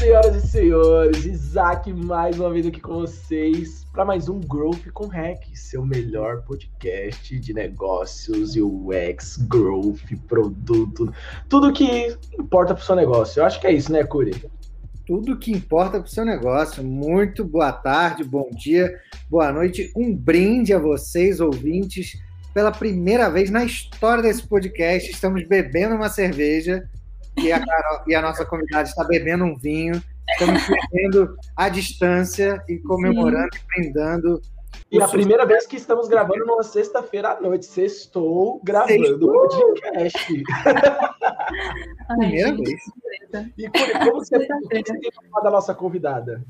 senhoras e senhores, Isaac mais uma vez aqui com vocês para mais um Growth com Hack, seu melhor podcast de negócios, UX, Growth, produto, tudo que importa para o seu negócio. Eu acho que é isso, né, Curi? Tudo que importa para o seu negócio. Muito boa tarde, bom dia, boa noite. Um brinde a vocês, ouvintes. Pela primeira vez na história desse podcast, estamos bebendo uma cerveja e a, Carol, e a nossa convidada está bebendo um vinho. Estamos bebendo à distância e comemorando Sim. e brindando. E a primeira vez que estamos gravando numa sexta-feira à noite. Sextou gravando o podcast. primeira vez. E como você, você tem para falar da nossa convidada?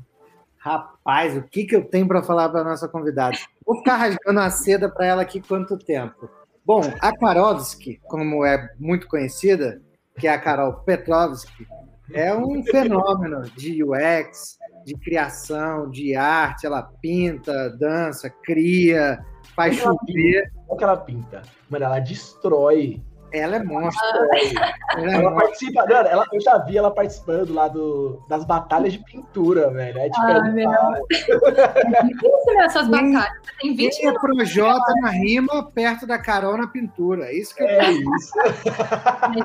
Rapaz, o que, que eu tenho para falar para nossa convidada? Vou ficar rasgando a seda para ela aqui quanto tempo. Bom, a Karovski, como é muito conhecida, que é a Carol Petrovski, é um fenômeno de UX, de criação, de arte. Ela pinta, dança, cria, faz chover. O que ela pinta? Mano, ela destrói ela é monstro. Ela, ela é participa, mano, ela, eu já vi ela participando lá do, das batalhas de pintura, velho. É tipo, ah, meu. É difícil essas batalhas. Tem 20 é Projota na rima perto da Carol na pintura. É isso que eu É isso.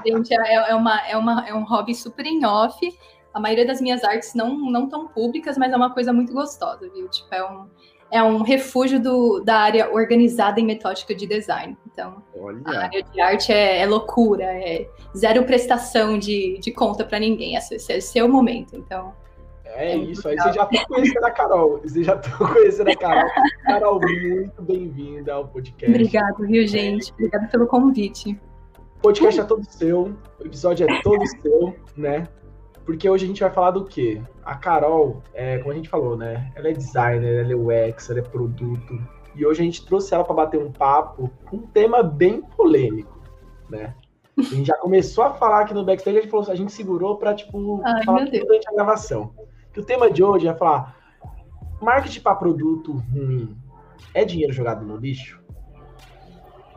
gente, é, é, uma, é, uma, é um hobby super em off. A maioria das minhas artes não, não tão públicas, mas é uma coisa muito gostosa, viu? Tipo, é um é um refúgio do, da área organizada e metódica de design. Então, Olha. a área de arte é, é, loucura, é zero prestação de, de conta para ninguém. Esse, esse é o seu momento. Então, é, é isso, aí vocês já estão conhecendo a Carol. Vocês já estão conhecendo a Carol. Carol, muito bem-vinda ao podcast. Obrigada, viu, gente? Obrigada pelo convite. O podcast é todo seu, o episódio é todo seu, né? Porque hoje a gente vai falar do quê? A Carol, é, como a gente falou, né? Ela é designer, ela é UX, ela é produto. E hoje a gente trouxe ela para bater um papo com um tema bem polêmico, né? A gente já começou a falar aqui no backstage, a gente, falou, a gente segurou para tipo, Ai, falar durante a gravação. Que o tema de hoje é falar marketing para produto ruim é dinheiro jogado no lixo?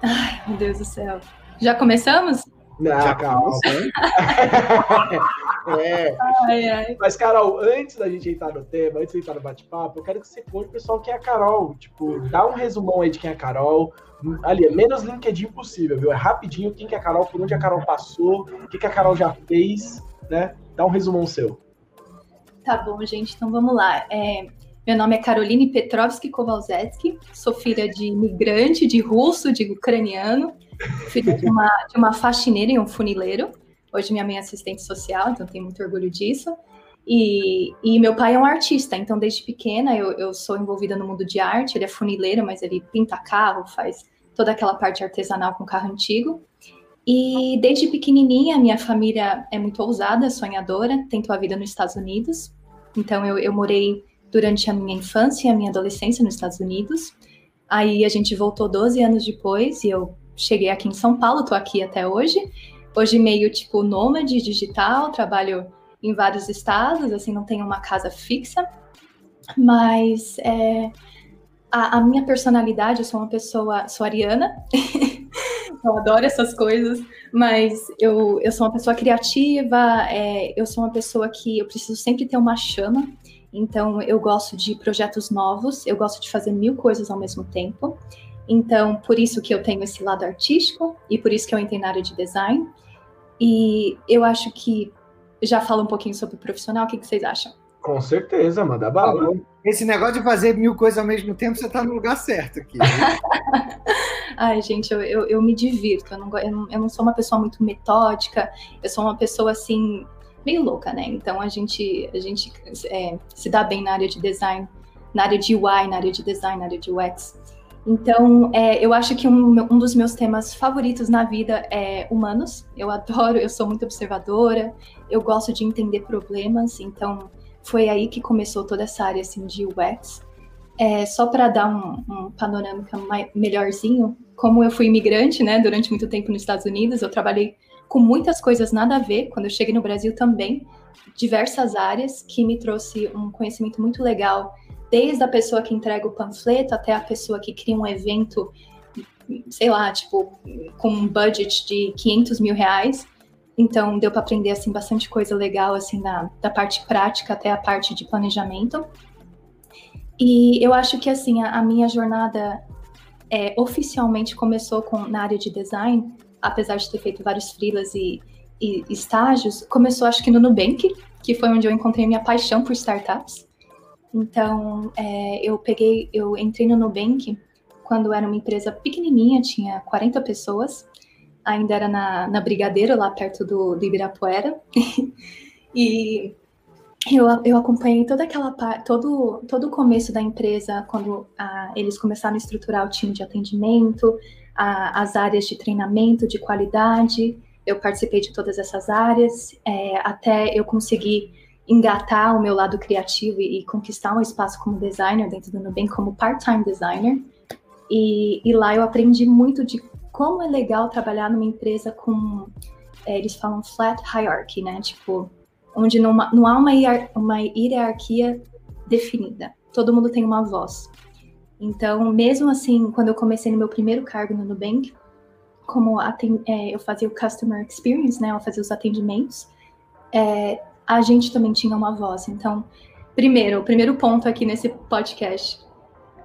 Ai, meu Deus do céu. Já começamos? Não, Já calma. é. Ai, ai. Mas, Carol, antes da gente entrar no tema, antes de entrar no bate-papo, eu quero que você conte o pessoal quem é a Carol. Tipo, dá um resumão aí de quem é a Carol. Ali, é menos LinkedIn possível, viu? É rapidinho quem que é a Carol, por onde a Carol passou, o que, que a Carol já fez, né? Dá um resumão seu. Tá bom, gente. Então vamos lá. É, meu nome é Caroline Petrovski Kowalski, sou filha de imigrante, de russo, de ucraniano filha de uma, de uma faxineira e um funileiro. Hoje minha mãe é assistente social, então tenho muito orgulho disso. E, e meu pai é um artista, então desde pequena eu, eu sou envolvida no mundo de arte. Ele é funileiro, mas ele pinta carro, faz toda aquela parte artesanal com carro antigo. E desde pequenininha, minha família é muito ousada, sonhadora, tentou a vida nos Estados Unidos. Então eu, eu morei durante a minha infância e a minha adolescência nos Estados Unidos. Aí a gente voltou 12 anos depois e eu cheguei aqui em São Paulo, tô aqui até hoje. Hoje meio tipo nômade digital, trabalho em vários estados, assim, não tenho uma casa fixa, mas é, a, a, minha personalidade, eu sou uma pessoa, sou ariana, eu adoro essas coisas, mas eu, eu sou uma pessoa criativa, é, eu sou uma pessoa que eu preciso sempre ter uma chama, então eu gosto de projetos novos, eu gosto de fazer mil coisas ao mesmo tempo, então, por isso que eu tenho esse lado artístico e por isso que eu entrei na área de design. E eu acho que já falo um pouquinho sobre o profissional. O que, que vocês acham? Com certeza, manda bala. Esse negócio de fazer mil coisas ao mesmo tempo, você está no lugar certo aqui. Ai, gente, eu, eu, eu, me divirto. Eu não, eu, não, eu não sou uma pessoa muito metódica. Eu sou uma pessoa, assim, meio louca, né? Então, a gente, a gente é, se dá bem na área de design, na área de UI, na área de design, na área de UX. Então, é, eu acho que um, um, dos meus temas favoritos na vida é humanos. Eu adoro, eu sou muito observadora, eu gosto de entender problemas, então foi aí que começou toda essa área assim, de UX. É, só para dar um, um panorâmica melhorzinho, como eu fui imigrante, né, durante muito tempo nos Estados Unidos, eu trabalhei com muitas coisas nada a ver. Quando eu cheguei no Brasil também, diversas áreas que me trouxe um conhecimento muito legal desde a pessoa que entrega o panfleto até a pessoa que cria um evento, sei lá, tipo, com um budget de 500 mil reais. Então deu para aprender assim bastante coisa legal assim da, da parte prática até a parte de planejamento. E eu acho que assim a, a minha jornada é, oficialmente começou com, na área de design, apesar de ter feito vários freelas e, e estágios, começou acho que no Nubank, que foi onde eu encontrei minha paixão por startups. Então, é, eu peguei, eu entrei no Nubank quando era uma empresa pequenininha, tinha 40 pessoas, ainda era na, na Brigadeiro, lá perto do, do Ibirapuera. e eu, eu acompanhei toda aquela todo todo o começo da empresa quando eles começaram a estruturar o time de atendimento, a, as áreas de treinamento, de qualidade. Eu participei de todas essas áreas é, até eu conseguir engatar o meu lado criativo e, e, conquistar um espaço como designer dentro do Nubank como part-time designer. E, e, lá eu aprendi muito de como é legal trabalhar numa empresa com é, eles falam flat hierarchy, né? Tipo onde não, não há uma, uma hierarquia definida. Todo mundo tem uma voz. Então, mesmo assim, quando eu comecei no meu primeiro cargo no Nubank, como é, eu fazia o customer experience, né, eu fazia os atendimentos, é, a gente também tinha uma voz. Então, primeiro, o primeiro ponto aqui nesse podcast,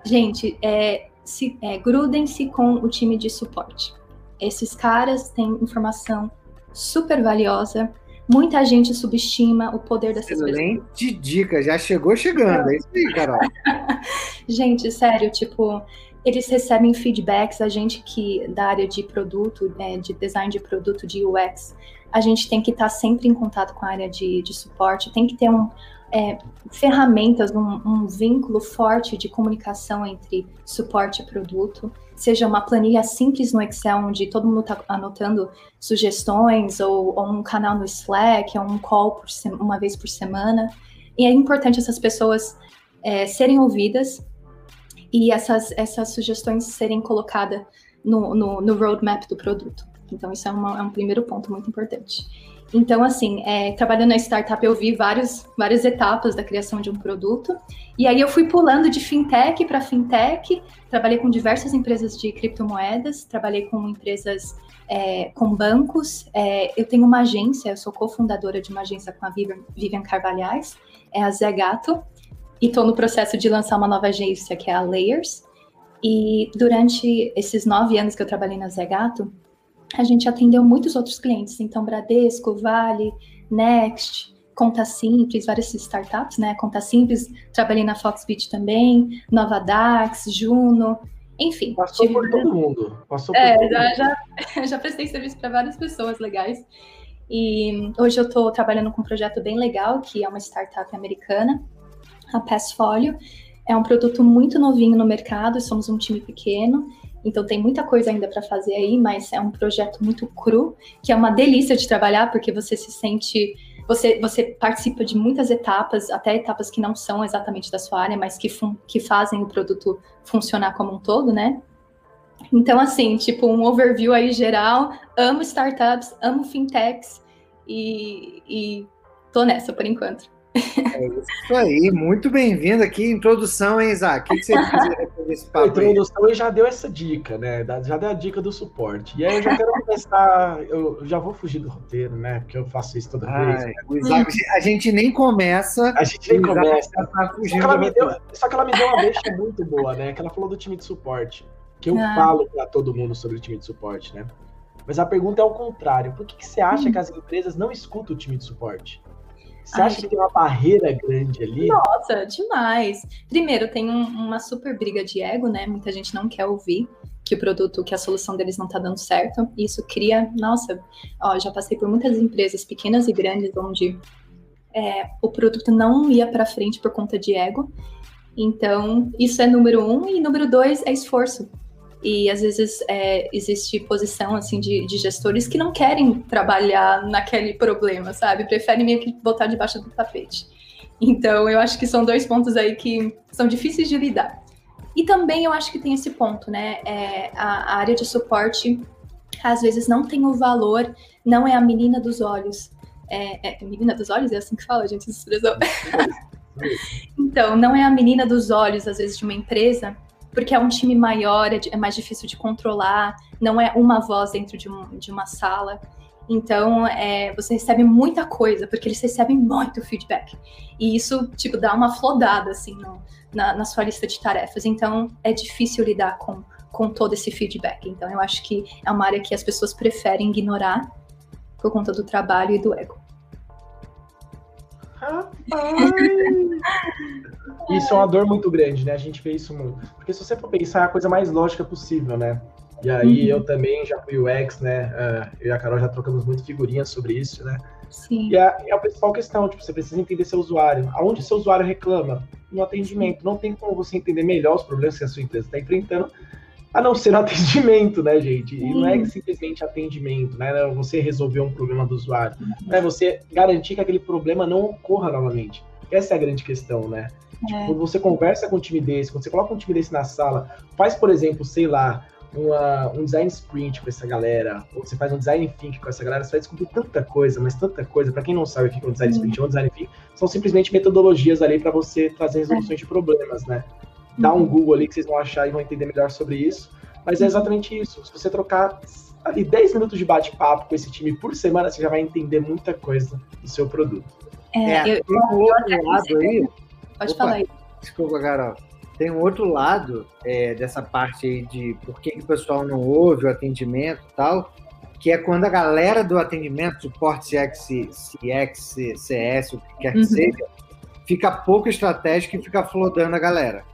gente, é, se, é, grudem-se com o time de suporte. Esses caras têm informação super valiosa, Muita gente subestima o poder dessas Excelente pessoas. Excelente dica, já chegou chegando, é isso aí, Carol. gente, sério, tipo, eles recebem feedbacks, a gente que da área de produto, né, de design de produto, de UX, a gente tem que estar tá sempre em contato com a área de, de suporte, tem que ter um, é, ferramentas, um, um, vínculo forte de comunicação entre suporte e produto, seja uma planilha simples no Excel, onde todo mundo está anotando sugestões, ou, ou, um canal no Slack, ou um call uma vez por semana. E é importante essas pessoas é, serem ouvidas e essas, essas sugestões serem colocadas no, no, no roadmap do produto. Então, isso é, uma, é um primeiro ponto muito importante. Então, assim, é, trabalhando na startup, eu vi vários, várias etapas da criação de um produto. E aí eu fui pulando de fintech para fintech, trabalhei com diversas empresas de criptomoedas, trabalhei com empresas é, com bancos. É, eu tenho uma agência, eu sou cofundadora de uma agência com a Vivian, Vivian Carvalhais, é a Zé Gato, e estou no processo de lançar uma nova agência que é a Layers. E durante esses nove anos que eu trabalhei na Zé Gato, a gente atendeu muitos outros clientes, então Bradesco, Vale, Next, Conta Simples, várias startups, né? Conta Simples, trabalhei na Foxbit também, Nova Dax, Juno, enfim. Passou por todo mundo. Passou é, por já, já, já prestei serviço para várias pessoas legais. E hoje eu estou trabalhando com um projeto bem legal, que é uma startup americana, a Passfolio. É um produto muito novinho no mercado, somos um time pequeno então tem muita coisa ainda para fazer aí, mas é um projeto muito cru, que é uma delícia de trabalhar, porque você se sente. Você, você participa de muitas etapas, até etapas que não são exatamente da sua área, mas que, que fazem o produto funcionar como um todo, né? Então, assim, tipo, um overview aí geral. Amo startups, amo fintechs e, e tô nessa por enquanto. É isso aí, muito bem-vindo aqui. Introdução, hein, Isaac? O que você quiser desse papo? A introdução aí? já deu essa dica, né? Já deu a dica do suporte. E aí eu já quero começar. Eu já vou fugir do roteiro, né? Porque eu faço isso toda Ai, vez. Né? Isaac, a gente nem começa. A gente nem começa. Tá só, que ela me deu, só que ela me deu uma deixa muito boa, né? Que ela falou do time de suporte. Que eu ah. falo para todo mundo sobre o time de suporte, né? Mas a pergunta é ao contrário. Por que, que você acha hum. que as empresas não escutam o time de suporte? Você Ai, acha que tem uma barreira grande ali? Nossa, demais. Primeiro, tem um, uma super briga de ego, né? Muita gente não quer ouvir que o produto, que a solução deles não tá dando certo. E isso cria, nossa, ó, já passei por muitas empresas pequenas e grandes onde é, o produto não ia para frente por conta de ego. Então, isso é número um. E número dois é esforço e às vezes é, existe posição assim de, de, gestores que não querem trabalhar naquele problema, sabe? Preferem meio que botar debaixo do tapete. Então, eu acho que são dois pontos aí que são difíceis de lidar. E também eu acho que tem esse ponto, né? É, a, a área de suporte às vezes não tem o valor, não é a menina dos olhos. É, é menina dos olhos? É assim que fala, gente, expressão. então, não é a menina dos olhos, às vezes, de uma empresa porque é um time maior, é, é mais difícil de controlar, não é uma voz dentro de, um, de uma sala. Então, é, você recebe muita coisa, porque eles recebem muito feedback. E isso, tipo, dá uma flodada, assim, no, na, na, sua lista de tarefas. Então, é difícil lidar com, com todo esse feedback. Então, eu acho que é uma área que as pessoas preferem ignorar por conta do trabalho e do ego. Isso é uma dor muito grande, né? A gente vê isso muito. Porque se você for pensar, é a coisa mais lógica possível, né? E aí uhum. eu também já fui UX, né? Uh, eu e a Carol já trocamos muito figurinhas sobre isso, né? Sim. E é, é a principal questão, tipo, você precisa entender seu usuário. Aonde seu usuário reclama? No atendimento. Não tem como você entender melhor os problemas que a sua empresa está enfrentando, a não ser atendimento, né, gente? E não é simplesmente atendimento, né? Você resolver um problema do usuário. Né? Você garantir que aquele problema não ocorra novamente. Essa é a grande questão, né? É. Tipo, quando você conversa com um time desse, quando você coloca um time desse na sala, faz, por exemplo, sei lá, uma, um design sprint com essa galera, ou você faz um design think com essa galera, você vai descobrir tanta coisa, mas tanta coisa. Para quem não sabe o que é um design sprint ou um design think, são simplesmente metodologias ali para você trazer resoluções de problemas, né? Dá um uhum. Google ali que vocês vão achar e vão entender melhor sobre isso. Mas é exatamente isso. Se você trocar ali 10 minutos de bate-papo com esse time por semana, você já vai entender muita coisa do seu produto. É, é eu, tem um outro lado aí. Pode Opa, falar aí. Desculpa, Carol. Tem um outro lado é, dessa parte aí de por que, que o pessoal não ouve o atendimento e tal, que é quando a galera do atendimento, suporte CX, CX CS, o que quer que uhum. seja, fica pouco estratégico e fica flodando a galera.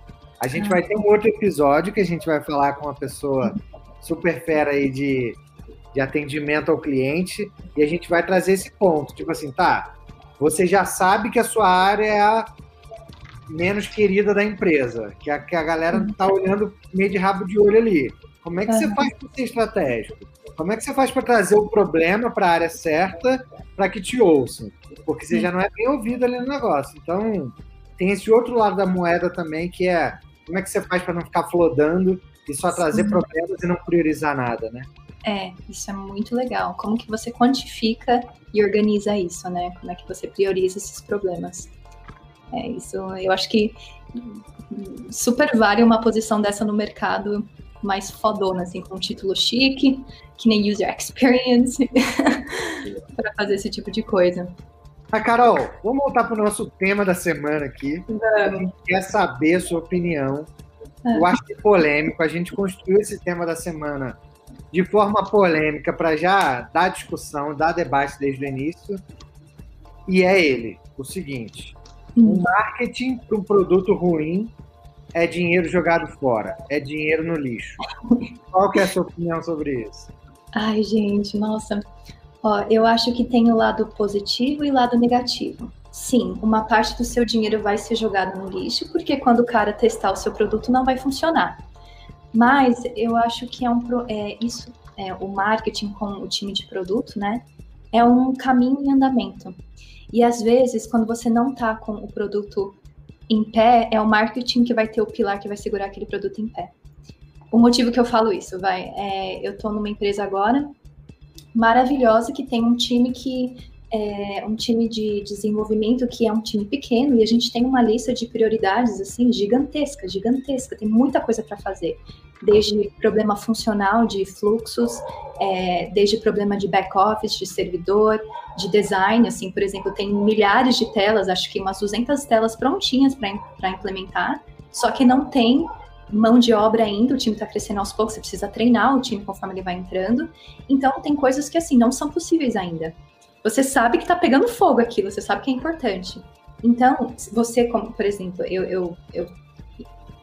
A gente ah. vai ter um outro episódio que a gente vai falar com uma pessoa super fera aí de, de atendimento ao cliente e a gente vai trazer esse ponto. Tipo assim, tá, você já sabe que a sua área é a menos querida da empresa, que a, que a galera tá olhando meio de rabo de olho ali. Como é que você faz para ser estratégico? Como é que você faz para trazer o problema para a área certa para que te ouçam? Porque você já não é bem ouvido ali no negócio. Então, tem esse outro lado da moeda também, que é como é que você faz para não ficar flodando e só trazer Sim. problemas e não priorizar nada, né? É, isso é muito legal. Como que você quantifica e organiza isso, né? Como é que você prioriza esses problemas? É, isso eu acho que super vale uma posição dessa no mercado mais fodona, assim, com um título chique, que nem user experience, para fazer esse tipo de coisa. Ah, Carol, vamos voltar para o nosso tema da semana aqui. Vamos. Quer saber a sua opinião. É. Eu acho que é polêmico. A gente construiu esse tema da semana de forma polêmica para já dar discussão, dar debate desde o início. E é ele, o seguinte: o marketing para um produto ruim é dinheiro jogado fora, é dinheiro no lixo. Qual que é a sua opinião sobre isso? Ai, gente, nossa. Ó, eu acho que tem o lado positivo e lado negativo. Sim, uma parte do seu dinheiro vai ser jogado no lixo, porque quando o cara testar o seu produto não vai funcionar. Mas eu acho que é um é, isso, é, o marketing com o time de produto, né? É um caminho em andamento. E às vezes, quando você não está com o produto em pé, é o marketing que vai ter o pilar que vai segurar aquele produto em pé. O motivo que eu falo isso, vai, é, eu estou numa empresa agora maravilhosa que tem um time que é um time de desenvolvimento que é um time pequeno e a gente tem uma lista de prioridades assim gigantesca, gigantesca, tem muita coisa para fazer. Desde problema funcional de fluxos, é, desde problema de back-office, de servidor, de design, assim, por exemplo, tem milhares de telas, acho que umas 200 telas prontinhas para implementar, só que não tem mão de obra ainda, o time está crescendo aos poucos, você precisa treinar o time conforme ele vai entrando, então tem coisas que, assim, não são possíveis ainda. Você sabe que está pegando fogo aquilo, você sabe que é importante. Então, você, como, por exemplo, eu, eu, eu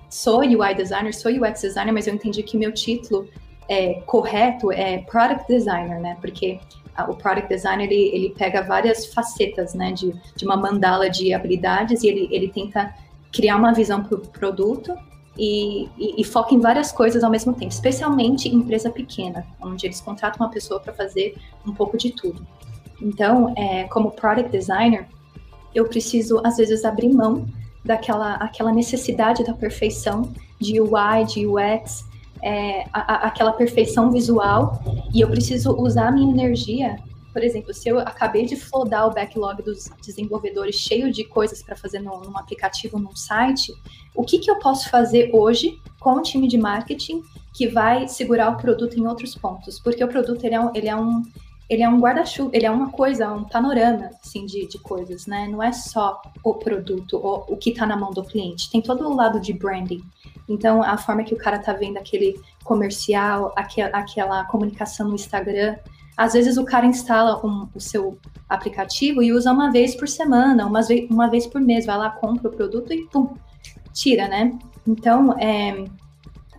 sou UI designer, sou UX designer, mas eu entendi que meu título é, correto é product designer, né? Porque o product designer ele, ele pega várias facetas, né, de, de uma mandala de habilidades e ele, ele tenta criar uma visão para o produto e, e, e, foca em várias coisas ao mesmo tempo, especialmente em empresa pequena, onde eles contratam uma pessoa para fazer um pouco de tudo. Então, é, como product designer, eu preciso às vezes abrir mão daquela aquela necessidade da perfeição de UI, de UX, é, a, a, aquela perfeição visual, e eu preciso usar a minha energia. Por exemplo, se eu acabei de flodar o backlog dos desenvolvedores cheio de coisas para fazer no, num aplicativo, num site, o que, que eu posso fazer hoje com o time de marketing que vai segurar o produto em outros pontos? Porque o produto ele é um, ele é um ele é um guarda-chuva, ele é uma coisa, um panorama assim, de, de coisas, né? Não é só o produto, o, o que está na mão do cliente. Tem todo o lado de branding. Então, a forma que o cara tá vendo aquele comercial, aquel, aquela comunicação no Instagram. Às vezes o cara instala um, o seu aplicativo e usa uma vez por semana, uma vez, uma vez por mês, vai lá, compra o produto e pum, tira, né? Então, é,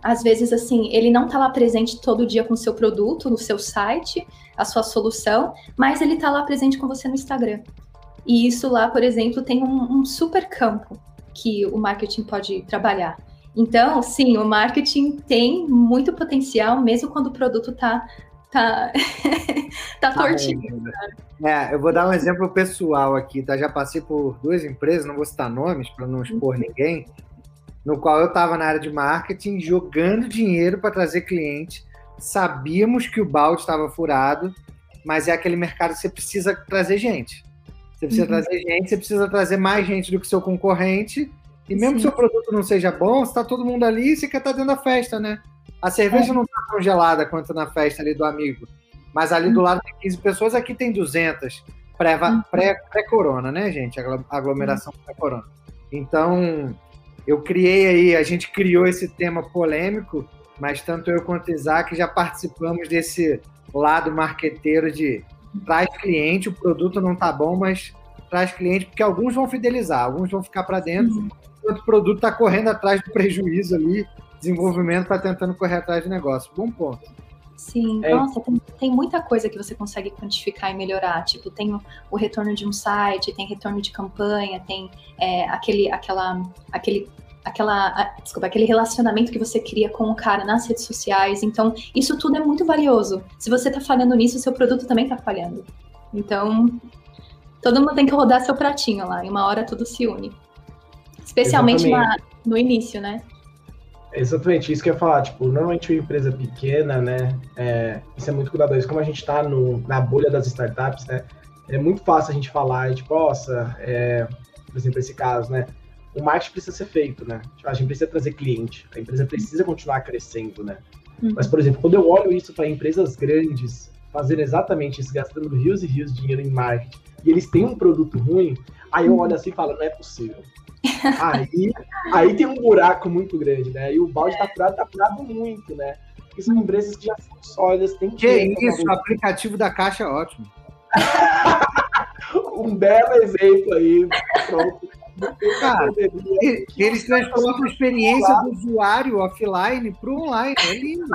às vezes, assim, ele não está lá presente todo dia com o seu produto, no seu site, a sua solução, mas ele está lá presente com você no Instagram. E isso lá, por exemplo, tem um, um super campo que o marketing pode trabalhar. Então, sim, o marketing tem muito potencial, mesmo quando o produto está tá, tá, tá tortinho. É, eu vou dar um exemplo pessoal aqui, tá? Já passei por duas empresas, não vou citar nomes para não expor uhum. ninguém, no qual eu estava na área de marketing jogando dinheiro para trazer cliente. Sabíamos que o balde estava furado, mas é aquele mercado que você precisa trazer gente. Você precisa uhum. trazer gente, você precisa trazer mais gente do que seu concorrente. E mesmo Sim. que seu produto não seja bom, está todo mundo ali, você quer estar tá dentro da festa, né? A cerveja é. não está tão gelada quanto na festa ali do amigo. Mas ali do uhum. lado tem 15 pessoas, aqui tem 200. Uhum. Pré-corona, pré né, gente? Aglomeração uhum. pré-corona. Então, eu criei aí, a gente criou esse tema polêmico, mas tanto eu quanto o Isaac já participamos desse lado marqueteiro de traz cliente, o produto não tá bom, mas traz cliente, porque alguns vão fidelizar, alguns vão ficar para dentro, uhum. enquanto o produto está correndo atrás do prejuízo ali, desenvolvimento está tentando correr atrás do negócio. Bom ponto. Sim, é. nossa, tem, tem, muita coisa que você consegue quantificar e melhorar. Tipo, tem o, o retorno de um site, tem retorno de campanha, tem é, aquele, aquela, aquele, aquela, desculpa, aquele relacionamento que você cria com o cara nas redes sociais. Então, isso tudo é muito valioso. Se você está falhando nisso, seu produto também está falhando. Então, todo mundo tem que rodar seu pratinho lá. E uma hora tudo se une. Especialmente na, no início, né? Exatamente, isso que eu ia falar, tipo, normalmente uma empresa pequena, né, é, isso é muito cuidadoso, como a gente está na bolha das startups, né, é muito fácil a gente falar, tipo, nossa, é, por exemplo, esse caso, né, o marketing precisa ser feito, né, tipo, a gente precisa trazer cliente, a empresa precisa continuar crescendo, né, uhum. mas, por exemplo, quando eu olho isso para empresas grandes, fazendo exatamente isso, gastando rios e rios de dinheiro em marketing, e eles têm um produto ruim, aí eu olho assim e falo, não é possível, Aí, aí tem um buraco muito grande, né? E o balde tá furado, tá furado muito, né? Porque são empresas que já são sólidas, tem que. Que isso, o aplicativo da caixa é ótimo. um belo exemplo aí, pronto. Cara, eles transformam a experiência do usuário offline para online, é lindo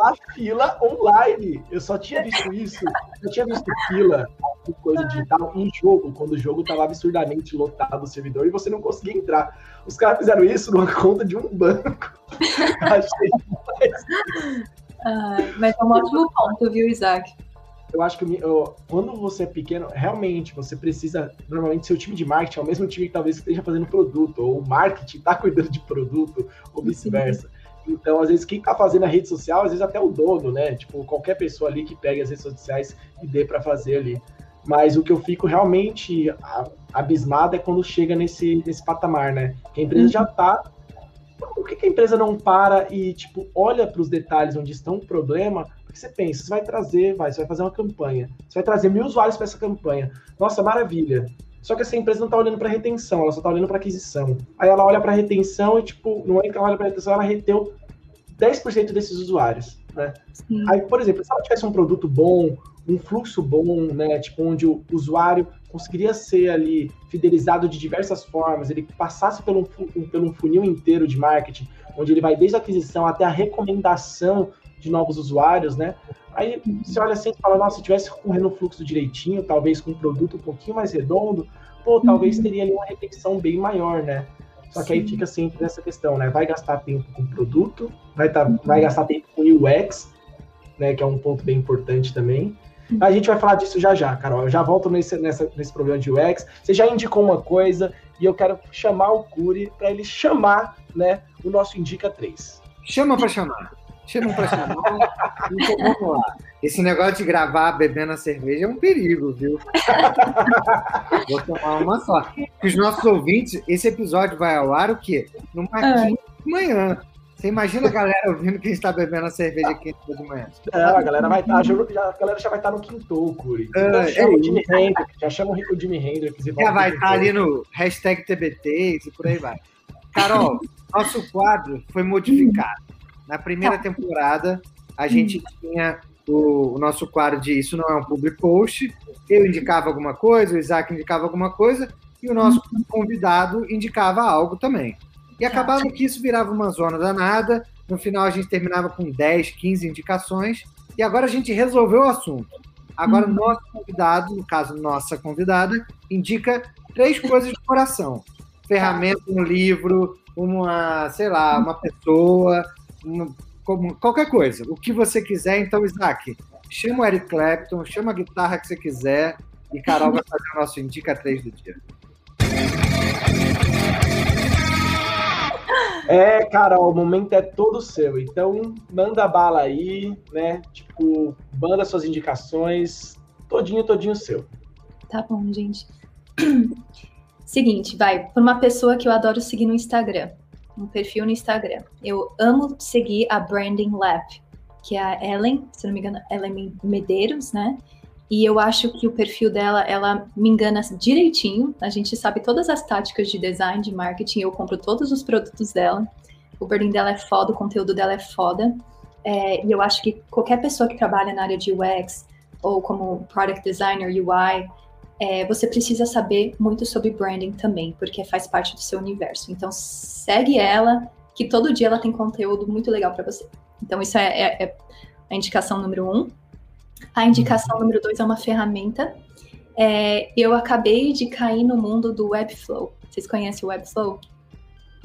a fila online. Eu só tinha visto isso, eu tinha visto fila, coisa digital, em jogo, quando o jogo estava absurdamente lotado o servidor e você não conseguia entrar. Os caras fizeram isso numa conta de um banco. Achei ah, mas é um ótimo ponto, viu, Isaac? Eu acho que eu, quando você é pequeno, realmente você precisa. Normalmente, seu time de marketing é o mesmo time que talvez esteja fazendo produto, ou o marketing está cuidando de produto, ou vice-versa. Então, às vezes, quem está fazendo a rede social, às vezes até o dono, né? Tipo, qualquer pessoa ali que pegue as redes sociais e dê para fazer ali. Mas o que eu fico realmente abismado é quando chega nesse, nesse patamar, né? Que a empresa já está. Por que, a empresa não para e, tipo, olha para os detalhes onde estão o problema? Porque você pensa, você vai trazer, vai, você vai fazer uma campanha, você vai trazer mil usuários para essa campanha. Nossa, maravilha. Só que essa empresa não está olhando para retenção, ela só está olhando para aquisição. Aí ela olha para retenção e, tipo, no momento que ela olha para retenção, ela reteu 10% desses usuários. Né? Aí, por exemplo, se ela tivesse um produto bom, um fluxo bom, né, tipo, onde o usuário conseguiria ser ali fidelizado de diversas formas, ele passasse pelo, pelo funil inteiro de marketing, onde ele vai desde a aquisição até a recomendação de novos usuários, né? Aí você olha assim e fala, nossa, se tivesse correndo o fluxo direitinho, talvez com um produto um pouquinho mais redondo, pô, talvez uhum. teria ali uma retenção bem maior, né? Só que aí fica sempre nessa questão, né? Vai gastar tempo com produto, vai, tá, vai gastar tempo com UX, né? Que é um ponto bem importante também. A gente vai falar disso já já, Carol. Eu já volto nesse, nessa, nesse problema de UX. Você já indicou uma coisa e eu quero chamar o Curi para ele chamar, né, o nosso Indica 3. Chama para chamar. Chama para chamar. então vamos lá. Esse negócio de gravar bebendo a cerveja é um perigo, viu? Vou tomar uma só. Para os nossos ouvintes, esse episódio vai ao ar o quê? Numa quinta de manhã. Você imagina a galera ouvindo que a gente tá bebendo a cerveja quente de manhã. Não, a galera vai estar. Tá, a galera já vai estar tá no quintou, Curi. Ah, então, é chama o. Jimi Hendrix, já chama o Rico Jimi Hendrix e Já vai estar quintou. ali no hashtag TBTs e por aí vai. Carol, nosso quadro foi modificado. Na primeira temporada, a gente tinha o, o nosso quadro de Isso Não é um Public Post. Eu indicava alguma coisa, o Isaac indicava alguma coisa, e o nosso convidado indicava algo também. E acabava que isso virava uma zona danada. No final, a gente terminava com 10, 15 indicações. E agora a gente resolveu o assunto. Agora, o nosso convidado, no caso, nossa convidada, indica três coisas do coração: ferramenta, um livro, uma, sei lá, uma pessoa, uma- como- qualquer coisa. O que você quiser. Então, Isaac, chama o Eric Clapton, chama a guitarra que você quiser. E Carol vai fazer o nosso Indica 3 do dia. É, Carol, o momento é todo seu. Então, manda bala aí, né? Tipo, manda suas indicações. Todinho, todinho seu. Tá bom, gente. Seguinte, vai, por uma pessoa que eu adoro seguir no Instagram, um perfil no Instagram. Eu amo seguir a Branding Lab, que é a Ellen, se não me engano, Ellen Medeiros, né? E eu acho que o perfil dela, ela me engana direitinho. A gente sabe todas as táticas de design, de marketing, eu compro todos os produtos dela. O branding dela é foda, o conteúdo dela é foda. É, e eu acho que qualquer pessoa que trabalha na área de UX, ou como product designer, UI, é, você precisa saber muito sobre branding também, porque faz parte do seu universo. Então, segue ela, que todo dia ela tem conteúdo muito legal para você. Então, isso é, é- é a indicação número um. A indicação número dois é uma ferramenta. É, eu acabei de cair no mundo do Webflow. Vocês conhecem o Webflow?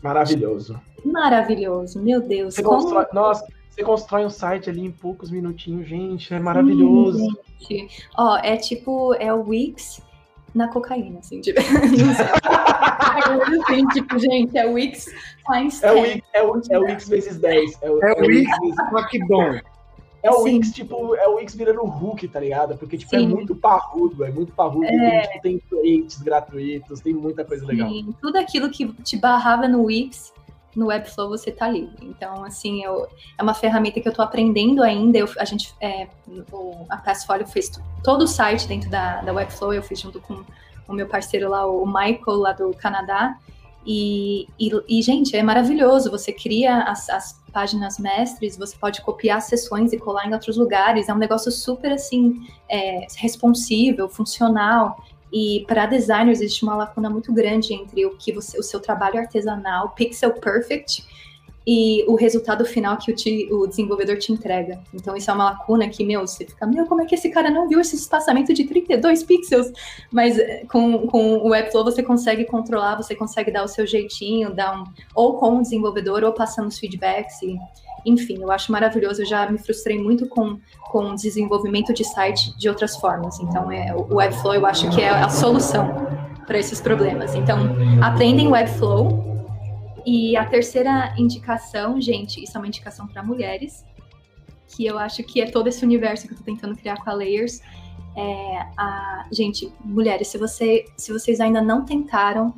Maravilhoso. Maravilhoso, meu Deus. Você como- constrói, nossa, você constrói um site ali em poucos minutinhos, gente. É maravilhoso. Gente, Ó, é tipo, é o Wix na cocaína, assim, tipo, sei. assim, tipo, gente, é o Wix times É o 10. Wix, é o, é o Wix vezes 10. É o, É o Wix, bom. É o Sim. Wix, tipo, é o Wix virando Hulk, tá ligado? Porque, tipo, é Sim. muito parrudo, é muito parrudo. Tem, tipo, tem traits gratuitos, tem muita coisa legal. Sim, tudo aquilo que te barrava no Wix, no Webflow você tá livre. Então, assim, eu, é uma ferramenta que eu tô aprendendo ainda. Eu, a gente, é, o, a Passfolio fez todo o site dentro da, da Webflow, eu fiz junto com o meu parceiro lá, o Michael, lá do Canadá. E, e, e, gente, é maravilhoso. Você cria as, as páginas mestres, você pode copiar sessões e colar em outros lugares. É um negócio super, assim, é, responsível, funcional. E para designers existe uma lacuna muito grande entre o que você, o seu trabalho artesanal, pixel perfect, e o resultado final que o, o desenvolvedor te entrega. Então isso é uma lacuna que, meu, você fica, meu, como é que esse cara não viu esse espaçamento de 32 pixels? Mas eh, com, com o Webflow você consegue controlar, você consegue dar o seu jeitinho, dar um, ou com o desenvolvedor, ou passando os feedbacks, e, enfim, eu acho maravilhoso. Eu já me frustrei muito com com desenvolvimento de site de outras formas. Então, é, o Webflow eu acho que é a solução para esses problemas. Então, aprendem Webflow. E a terceira indicação, gente, isso é uma indicação para mulheres, que eu acho que é todo esse universo que eu estou tentando criar com a Layers. É, a, gente, mulheres, se, você, se vocês ainda não tentaram,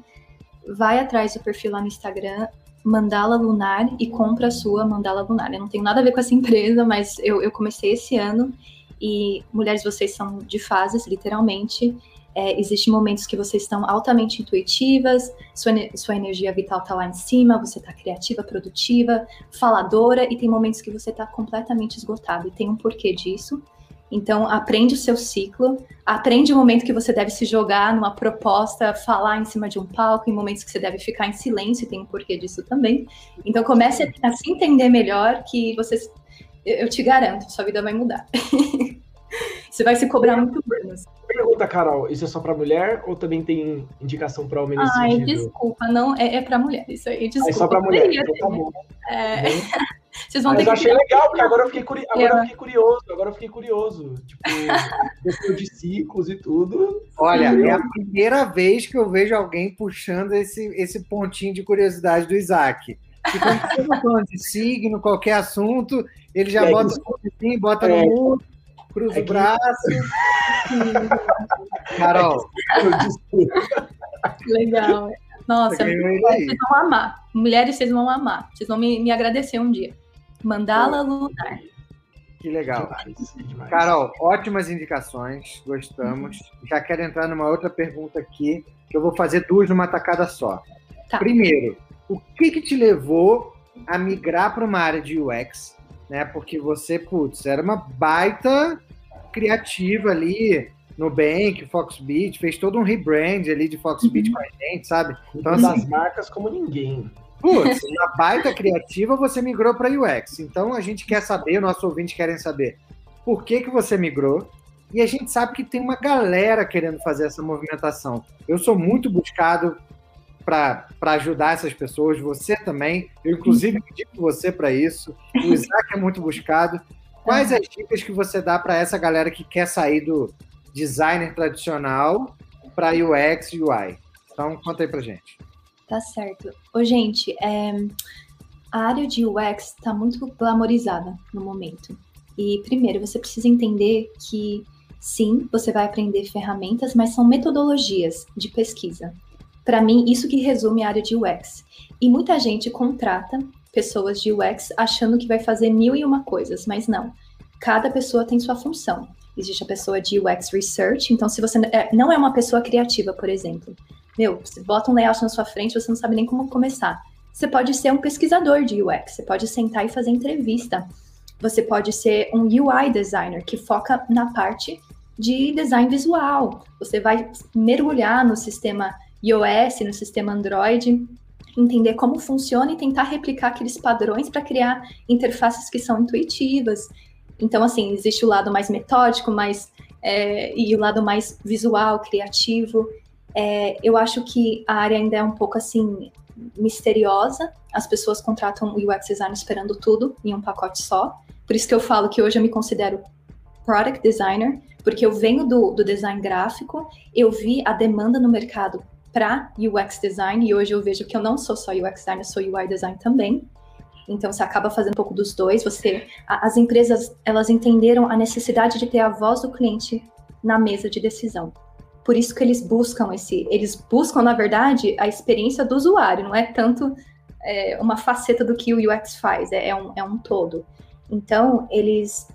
vai atrás do perfil lá no Instagram, Mandala Lunar e compra a sua Mandala Lunar. Eu não tenho nada a ver com essa empresa, mas eu, eu comecei esse ano e mulheres, vocês são de fases, literalmente. É, Existem momentos que vocês estão altamente intuitivas, sua, sua energia vital está lá em cima, você está criativa, produtiva, faladora, e tem momentos que você está completamente esgotado. E tem um porquê disso. Então, aprende o seu ciclo, aprende o momento que você deve se jogar numa proposta, falar em cima de um palco, em momentos que você deve ficar em silêncio, e tem um porquê disso também. Então, comece a, se entender melhor, que você, eu te garanto, sua vida vai mudar. você vai se cobrar muito menos. Pergunta, Carol, isso é só pra mulher ou também tem indicação pra homem nesse Ai, sentido? desculpa, não, é, é pra mulher, isso aí, desculpa. É só pra mulher, então tá bom. é, Né? vocês vão Mas ter eu que achei legal, porque agora eu fiquei, curi... agora eu fiquei curioso, agora eu fiquei curioso. Tipo, questão de ciclos e tudo. Olha, é a primeira vez que eu vejo alguém puxando esse, esse pontinho de curiosidade do Isaac. Que quando você tá falando de signo, qualquer assunto, ele já É bota isso. o assim, bota É. no mundo, cruza É o que- braço. Carol, Eu desculpa. Legal. Nossa, vocês vão amar. Mulheres, vocês vão amar. Vocês vão me, me agradecer um dia. Mandala Lunar. Que legal. Demais, demais. Carol, ótimas indicações, gostamos. Uhum. Já quero entrar numa outra pergunta aqui, que eu vou fazer duas numa tacada só. Tá. Primeiro, o que, que te levou a migrar para uma área de UX? Né? Porque você, putz, era uma baita criativa ali no Bank, Foxbit, fez todo um rebrand ali de Foxbit uhum. com a gente, sabe? Então, assim, das marcas como ninguém. Putz, na baita criativa você migrou para UX. Então a gente quer saber, o nosso ouvinte querem saber por que, que você migrou. E a gente sabe que tem uma galera querendo fazer essa movimentação. Eu sou muito buscado para ajudar essas pessoas, você também. Eu, inclusive, pedi para você para isso. O Isaac é muito buscado. Quais as dicas que você dá para essa galera que quer sair do designer tradicional para UX e UI? Então, conta aí para gente. Tá certo. Ô, gente, é, a área de UX está muito glamorizada no momento. E, primeiro, você precisa entender que, sim, você vai aprender ferramentas, mas são metodologias de pesquisa. Para mim, isso que resume a área de UX. E muita gente contrata pessoas de UX achando que vai fazer mil e uma coisas, mas não. Cada pessoa tem sua função. Existe a pessoa de UX Research, então se você é, não é uma pessoa criativa, por exemplo, meu, você bota um layout na sua frente, você não sabe nem como começar. Você pode ser um pesquisador de UX, você pode sentar e fazer entrevista. Você pode ser um UI designer que foca na parte de design visual. Você vai mergulhar no sistema iOS, no sistema Android, entender como funciona e tentar replicar aqueles padrões para criar interfaces que são intuitivas. Então, assim, existe o lado mais metódico, mais é, e o lado mais visual, criativo. É, eu acho que a área ainda é um pouco assim misteriosa. As pessoas contratam o UX design esperando tudo em um pacote só. Por isso que eu falo que hoje eu me considero product designer, porque eu venho do, do design gráfico, eu vi a demanda no mercado para UX design e hoje eu vejo que eu não sou só UX designer, eu sou UI design também. Então você acaba fazendo um pouco dos dois. Você, as empresas, elas entenderam a necessidade de ter a voz do cliente na mesa de decisão. Por isso que eles buscam esse, eles buscam, na verdade, a experiência do usuário, não é tanto é, uma faceta do que o UX faz, é, é, um, é um todo. Então, eles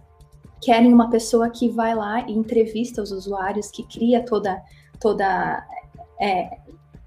querem uma pessoa que vai lá e entrevista os usuários, que cria toda, toda é,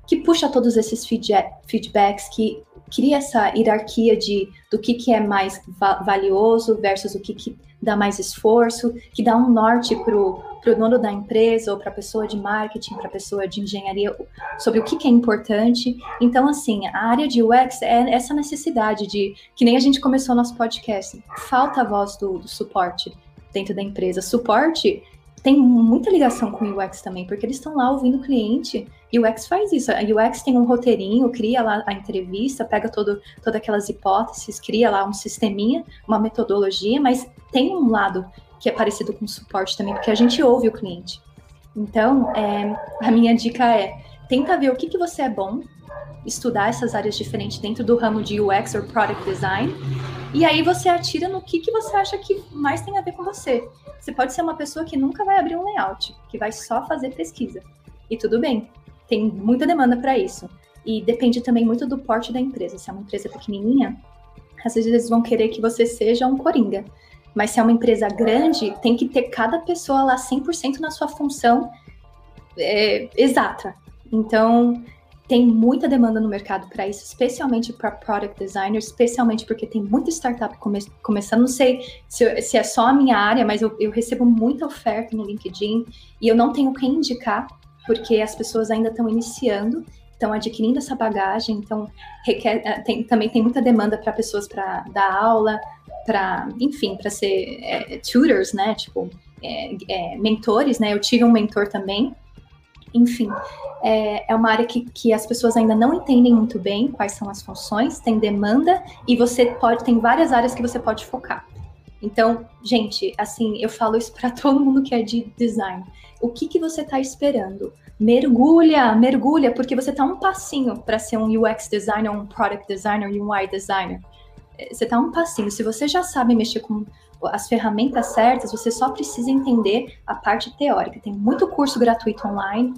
que puxa todos esses feedbacks, que cria essa hierarquia de do que, que é mais va valioso versus o que, que dá mais esforço, que dá um norte para o dono da empresa ou para a pessoa de marketing, para a pessoa de engenharia, sobre o que, que é importante. Então, assim, a área de UX é essa necessidade de, que nem a gente começou nosso podcast, falta a voz do, do suporte dentro da empresa. Suporte tem muita ligação com o UX também, porque eles estão lá ouvindo o cliente. UX faz isso. A UX tem um roteirinho, cria lá a entrevista, pega todo, todas aquelas hipóteses, cria lá um sisteminha, uma metodologia, mas tem um lado que é parecido com suporte também, porque a gente ouve o cliente. Então, é, a minha dica é: tenta ver o que, que você é bom, estudar essas áreas diferentes dentro do ramo de UX ou Product Design, e aí você atira no que, que você acha que mais tem a ver com você. Você pode ser uma pessoa que nunca vai abrir um layout, que vai só fazer pesquisa. E tudo bem, tem muita demanda para isso. E depende também muito do porte da empresa. Se é uma empresa pequenininha, às vezes eles vão querer que você seja um coringa. Mas se é uma empresa grande, tem que ter cada pessoa lá 100% na sua função é, exata. Então, tem muita demanda no mercado para isso, especialmente para product designer, especialmente porque tem muita startup come começando. Não sei se, se, é só a minha área, mas eu, eu, recebo muita oferta no LinkedIn e eu não tenho quem indicar, porque as pessoas ainda estão iniciando, estão adquirindo essa bagagem, então requer, eh, tem, também tem muita demanda para pessoas para dar aula, para, enfim, para ser é, tutors, né? Tipo, é, é, mentores, né? Eu tive um mentor também enfim, é, uma área que, que as pessoas ainda não entendem muito bem quais são as funções, tem demanda e você pode, tem várias áreas que você pode focar. Então, gente, assim, eu falo isso para todo mundo que é de design. O que, que você está esperando? Mergulha, mergulha, porque você está um passinho para ser um UX designer, um product designer, um UI designer. É, você está um passinho. Se você já sabe mexer com as ferramentas certas, você só precisa entender a parte teórica. Tem muito curso gratuito online.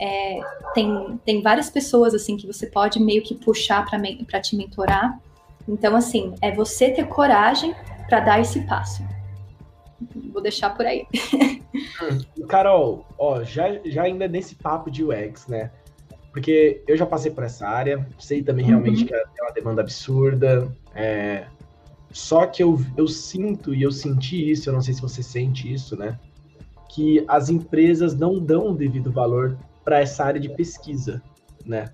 é, tem, tem várias pessoas assim que você pode meio que puxar para te mentorar. Então, assim, é você ter coragem para dar esse passo. Vou deixar por aí. Carol, ó, já, já ainda nesse papo de UX, né? Porque eu já passei por essa área, sei também realmente uhum. que é uma demanda absurda. É... Só que eu, eu sinto, e eu senti isso, eu não sei se você sente isso, né? Que as empresas não dão o devido valor para essa área de pesquisa, né?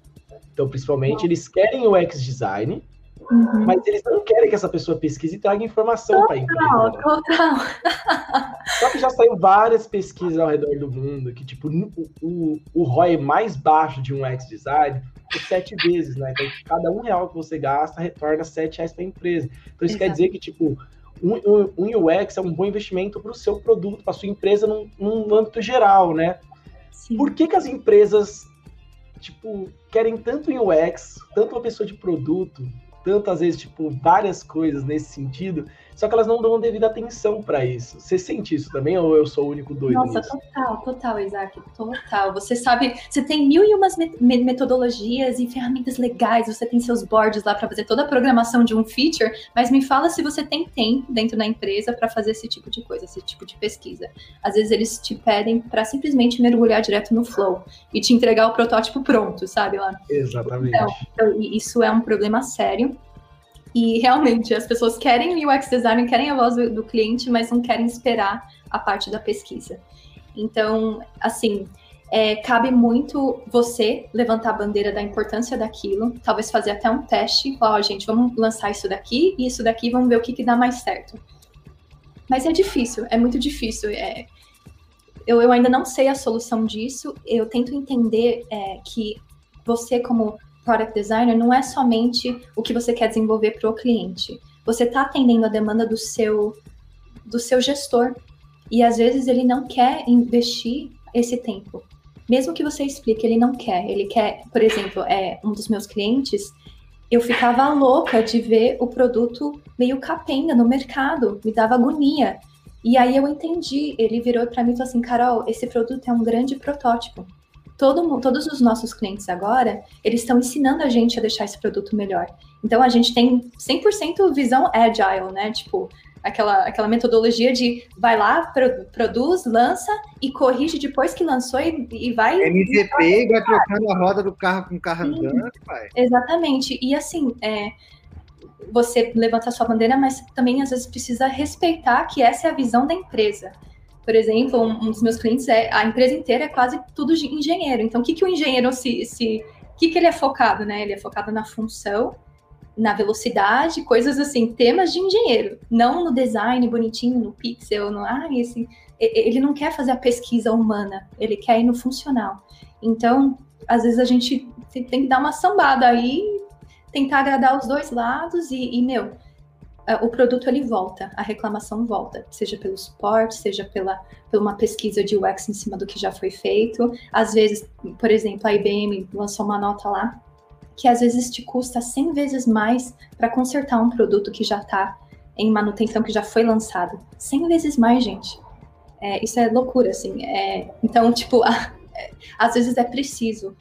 Então, principalmente, eles querem o UX design, Uhum. Mas eles não querem que essa pessoa pesquise e traga informação para a empresa. Né? Total. Só que já saiu várias pesquisas ao redor do mundo que, tipo, o, o, o ROI mais baixo de um X design é sete vezes, né? Então, cada um real que você gasta retorna sete reais para a empresa. Então, isso Exato. quer dizer que, tipo, um, um, UX é um bom investimento para o seu produto, para a sua empresa num, num âmbito geral, né? Sim. Por que, que as empresas, tipo, querem tanto em UX, tanto uma pessoa de produto, tantas vezes, tipo, várias coisas nesse sentido, só que elas não dão devida atenção para isso. Você sente isso também ou eu sou o único doido? Nossa, nisso? total, total, Isaac, total. Você sabe, você tem mil e umas metodologias e ferramentas legais, você tem seus boards lá para fazer toda a programação de um feature, mas me fala se você tem tempo dentro da empresa para fazer esse tipo de coisa, esse tipo de pesquisa. Às vezes eles te pedem para simplesmente mergulhar direto no flow e te entregar o protótipo pronto, sabe lá. Exatamente. Então, então isso é um problema sério. E realmente, as pessoas querem o UX design, querem a voz do, cliente, mas não querem esperar a parte da pesquisa. Então, assim, é, cabe muito você levantar a bandeira da importância daquilo, talvez fazer até um teste, ó, oh, gente, vamos lançar isso daqui e isso daqui, vamos ver o que, que dá mais certo. Mas é difícil, é muito difícil. É, eu, eu ainda não sei a solução disso, eu tento entender é, que você, como product designer não é somente o que você quer desenvolver para o cliente. Você está atendendo a demanda do seu do seu gestor e às vezes ele não quer investir esse tempo. Mesmo que você explique, ele não quer. Ele quer, por exemplo, é um dos meus clientes, eu ficava louca de ver o produto meio capenga no mercado, me dava agonia. E aí eu entendi, ele virou para mim e falou assim, Carol, esse produto é um grande protótipo todo, todos os nossos clientes agora, eles estão ensinando a gente a deixar esse produto melhor. Então, a gente tem 100% visão agile, né? Tipo, aquela, aquela metodologia de vai lá, pro, produz, lança e corrige depois que lançou e, e vai... MVP e vai trocando a roda do carro com o carro andando, pai. Exatamente. E assim, é, você levanta a sua bandeira, mas também às vezes precisa respeitar que essa é a visão da empresa. Por exemplo, um, dos meus clientes é a empresa inteira é quase tudo engenheiro. Então, o que, que o engenheiro se, se o que, que ele é focado, né? Ele é focado na função, na velocidade, coisas assim, temas de engenheiro, não no design bonitinho, no pixel, no ah, esse, ele não quer fazer a pesquisa humana, ele quer ir no funcional. Então, às vezes a gente tem que dar uma sambada aí, tentar agradar os dois lados e, e meu, o produto ele volta, a reclamação volta, seja pelo suporte, seja pela, uma pesquisa de UX em cima do que já foi feito. Às vezes, por exemplo, a IBM lançou uma nota lá que às vezes te custa 100 vezes mais para consertar um produto que já está em manutenção, que já foi lançado. 100 vezes mais, gente. É, isso é loucura, assim. É, então, tipo, a, é, às vezes é preciso,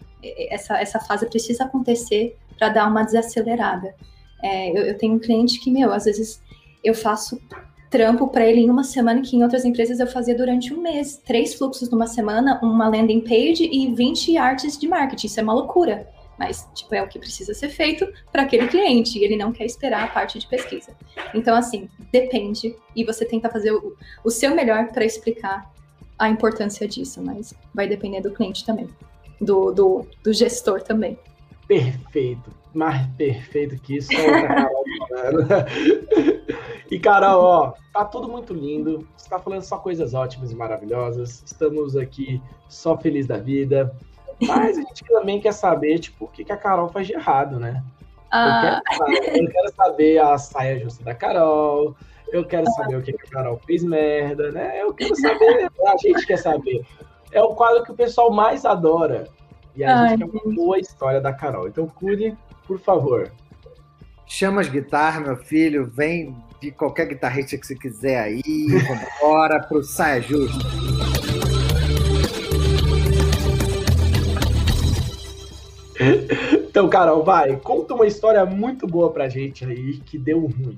essa, essa fase precisa acontecer para dar uma desacelerada. É, eu, eu, tenho um cliente que, meu, às vezes eu faço trampo para ele em uma semana que em outras empresas eu fazia durante um mês. Três fluxos numa semana, uma landing page e 20 artes de marketing. Isso é uma loucura. Mas, tipo, é o que precisa ser feito para aquele cliente. E ele não quer esperar a parte de pesquisa. Então, assim, depende. E você tenta fazer o, o seu melhor para explicar a importância disso. Mas vai depender do cliente também. Do, do, do gestor também. Perfeito mais perfeito que isso. Carol e Carol, ó, tá tudo muito lindo. Você tá falando só coisas ótimas e maravilhosas. Estamos aqui só feliz da vida. Mas a gente também quer saber, tipo, o que, que a Carol faz de errado, né? Ah. Eu, quero saber, eu, quero saber, a saia justa da Carol. Eu quero saber o que, que a Carol fez merda, né? Eu quero saber, a gente quer saber. É o quadro que o pessoal mais adora. E a Ai, gente quer uma boa história da Carol. Então, cuide por favor. Chama as guitarras, meu filho, vem de qualquer guitarrista que você quiser aí, bora pro Saia Justa. Então, Carol, vai, conta uma história muito boa pra gente aí que deu ruim.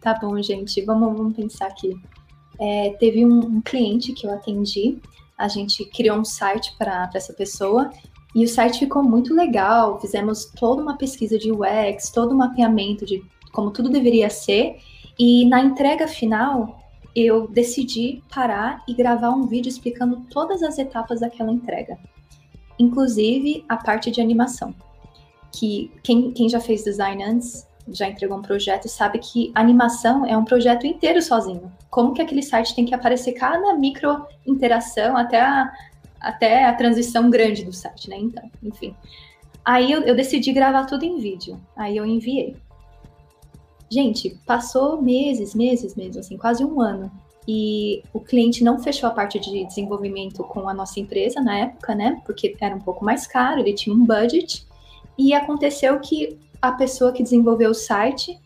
Tá bom, gente, vamos, vamos pensar aqui. É, teve um, um, cliente que eu atendi, a gente criou um site para essa pessoa e o site ficou muito legal. Fizemos toda uma pesquisa de UX, todo um mapeamento de como tudo deveria ser. E na entrega final, eu decidi parar e gravar um vídeo explicando todas as etapas daquela entrega, inclusive a parte de animação. Que quem, quem já fez design antes, já entregou um projeto, sabe que animação é um projeto inteiro sozinho. Como que aquele site tem que aparecer cada micro interação até a, até a transição grande do site, né? Então, enfim. Aí eu, eu decidi gravar tudo em vídeo. Aí eu enviei. Gente, passou meses, meses mesmo, assim, quase um ano. E o cliente não fechou a parte de desenvolvimento com a nossa empresa na época, né? Porque era um pouco mais caro, ele tinha um budget. E aconteceu que a pessoa que desenvolveu o site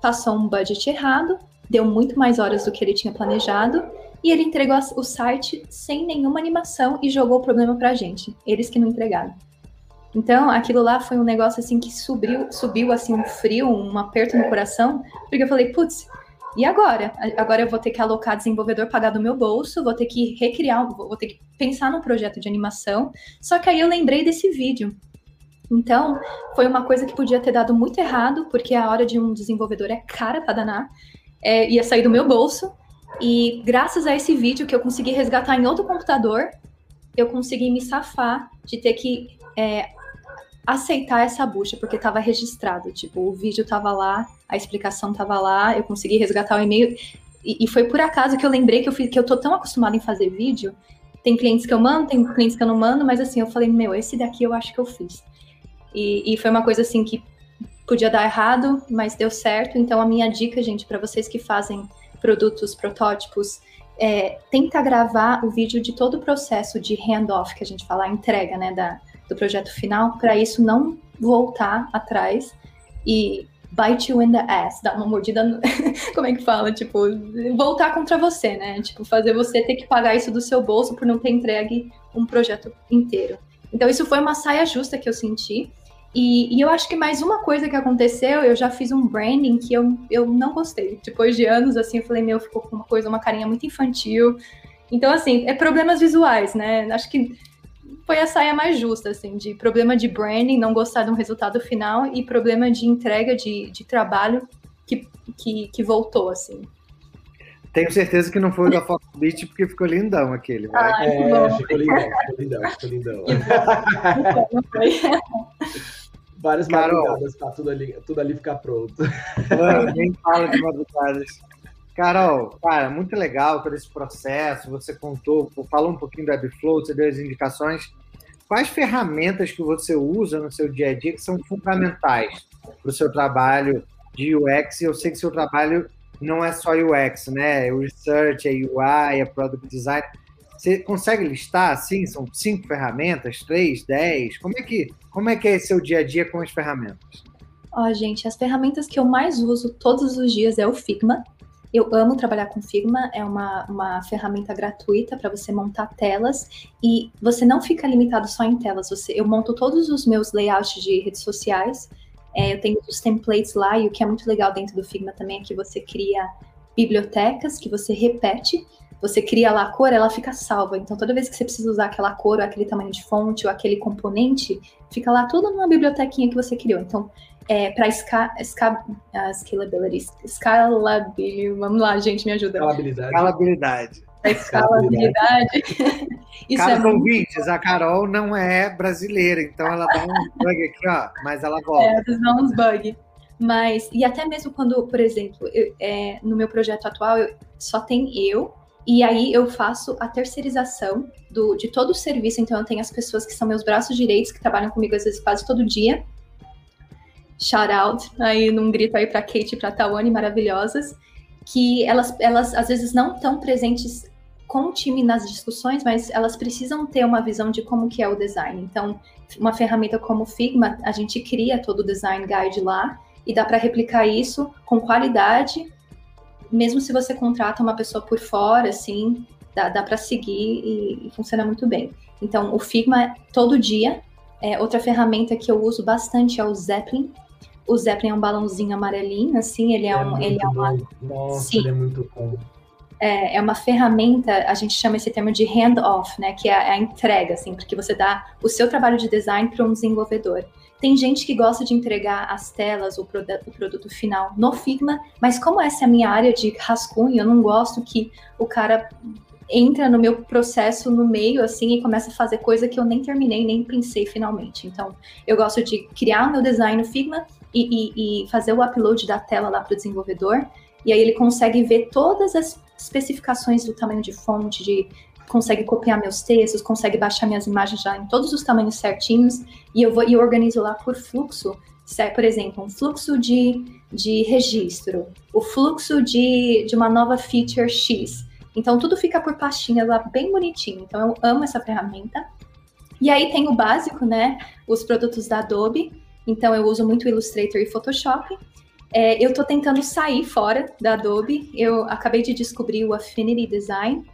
passou um budget errado, deu muito mais horas do que ele tinha planejado, e ele entregou o site sem nenhuma animação e jogou o problema pra gente. Eles que não entregaram. Então, aquilo lá foi um negócio assim que subiu, subiu assim um frio, um aperto no coração, porque eu falei, putz, e agora? Agora eu vou ter que alocar desenvolvedor pagar do meu bolso, vou ter que recriar, vou ter que pensar num projeto de animação. Só que aí eu lembrei desse vídeo. Então, foi uma coisa que podia ter dado muito errado, porque a hora de um desenvolvedor é cara para danar, é, ia sair do meu bolso. E graças a esse vídeo que eu consegui resgatar em outro computador, eu consegui me safar de ter que é, aceitar essa bucha, porque estava registrado. Tipo, o vídeo estava lá, a explicação estava lá, eu consegui resgatar o e-mail. E, e, foi por acaso que eu lembrei que eu, fiz, que eu tô tão acostumada em fazer vídeo. Tem clientes que eu mando, tem clientes que eu não mando, mas assim, eu falei, meu, esse daqui eu acho que eu fiz. E, e foi uma coisa assim que podia dar errado, mas deu certo. Então, a minha dica, gente, para vocês que fazem produtos, protótipos, é, tenta gravar o vídeo de todo o processo de handoff, que a gente fala, a entrega, né, da, do projeto final, para isso não voltar atrás e bite you in the ass, dar uma mordida, no... como é que fala? Tipo, voltar contra você, né? Tipo, fazer você ter que pagar isso do seu bolso por não ter entregue um projeto inteiro. Então, isso foi uma saia justa que eu senti. E, e, eu acho que mais uma coisa que aconteceu, eu já fiz um branding que eu, eu não gostei. Depois de anos, assim, eu falei, meu, ficou com uma coisa, uma carinha muito infantil. Então, assim, é problemas visuais, né? Acho que foi a saia mais justa, assim, de problema de branding, não gostar de um resultado final, e problema de entrega de, de trabalho que, que, que voltou, assim. Tenho certeza que não foi o da Fox Beach, porque ficou lindão aquele. Vai. Ah, é, ficou lindão, ficou lindão, ficou lindão. Não foi. Várias Carol, madrugadas pra tudo ali, tudo ali ficar pronto. Mano, nem fala de madrugadas. Carol, cara, muito legal todo esse processo. Você contou, falou um pouquinho do Webflow, você deu as indicações. Quais ferramentas que você usa no seu dia a dia que são fundamentais para o seu trabalho de UX? Eu sei que seu trabalho não é só UX, né? É o research, é UI, é product design. Você consegue listar, assim, são cinco ferramentas, três, dez? Como é que, como é que é seu dia a dia com as ferramentas? Ó, oh, gente, as ferramentas que eu mais uso todos os dias é o Figma, eu amo trabalhar com Figma, é uma, uma ferramenta gratuita para você montar telas e você não fica limitado só em telas. Você, eu monto todos os meus layouts de redes sociais, é, eu tenho os templates lá e o que é muito legal dentro do Figma também é que você cria bibliotecas que você repete. Você cria lá a cor, ela fica salva. Então, toda vez que você precisa usar aquela cor, ou aquele tamanho de fonte, ou aquele componente, fica lá tudo numa bibliotequinha que você criou. Então, é, para esca, esca, uh, scalability, escalability, vamos lá, gente, me ajuda. Escalabilidade. Escalabilidade. A escalabilidade. Isso Caros é ouvintes, a Carol não é brasileira, então ela dá um bug aqui, ó, mas ela volta. É, dá uns bug. Mas, e até mesmo quando, por exemplo, eu, é, no meu projeto atual, eu, só tem eu, e aí eu faço a terceirização do, de todo o serviço. Então, eu tenho as pessoas que são meus braços direitos, que trabalham comigo às vezes quase todo dia, shout out aí num grito aí para Kate e para Tawane maravilhosas, que elas, elas às vezes não estão presentes com o time nas discussões, mas elas precisam ter uma visão de como que é o design. Então, uma ferramenta como o Figma, a gente cria todo o design guide lá e dá para replicar isso com qualidade, mesmo se você contrata uma pessoa por fora, assim, dá, dá para seguir e, e funciona muito bem. Então, o Figma todo dia É, outra ferramenta que eu uso bastante é o Zeppelin. O Zeppelin é um balãozinho amarelinho, assim, ele é, É um. Ele é uma. Nossa, Sim. ele é muito bom. é, é uma ferramenta, a gente chama esse termo de hand-off, né? Que é a, a entrega, assim, porque você dá o seu trabalho de design para um desenvolvedor. Tem gente que gosta de entregar as telas, o, produ- o produto final no Figma, mas como essa é a minha área de rascunho, eu não gosto que o cara entra no meu processo no meio, assim, e começa a fazer coisa que eu nem terminei, nem pensei finalmente. Então, eu gosto de criar o meu design no Figma e, e- e fazer o upload da tela lá para o desenvolvedor, e aí ele consegue ver todas as especificações do tamanho de fonte, de consegue copiar meus textos, consegue baixar minhas imagens já em todos os tamanhos certinhos, e eu vou e organizo lá por fluxo, é, por exemplo, um fluxo de, de registro, o fluxo de, de uma nova feature X. Então tudo fica por pastinha lá bem bonitinho. Então eu amo essa ferramenta. E aí tem o básico, né? Os produtos da Adobe. Então eu uso muito Illustrator e Photoshop. É, eu tô tentando sair fora da Adobe. Eu acabei de descobrir o Affinity Design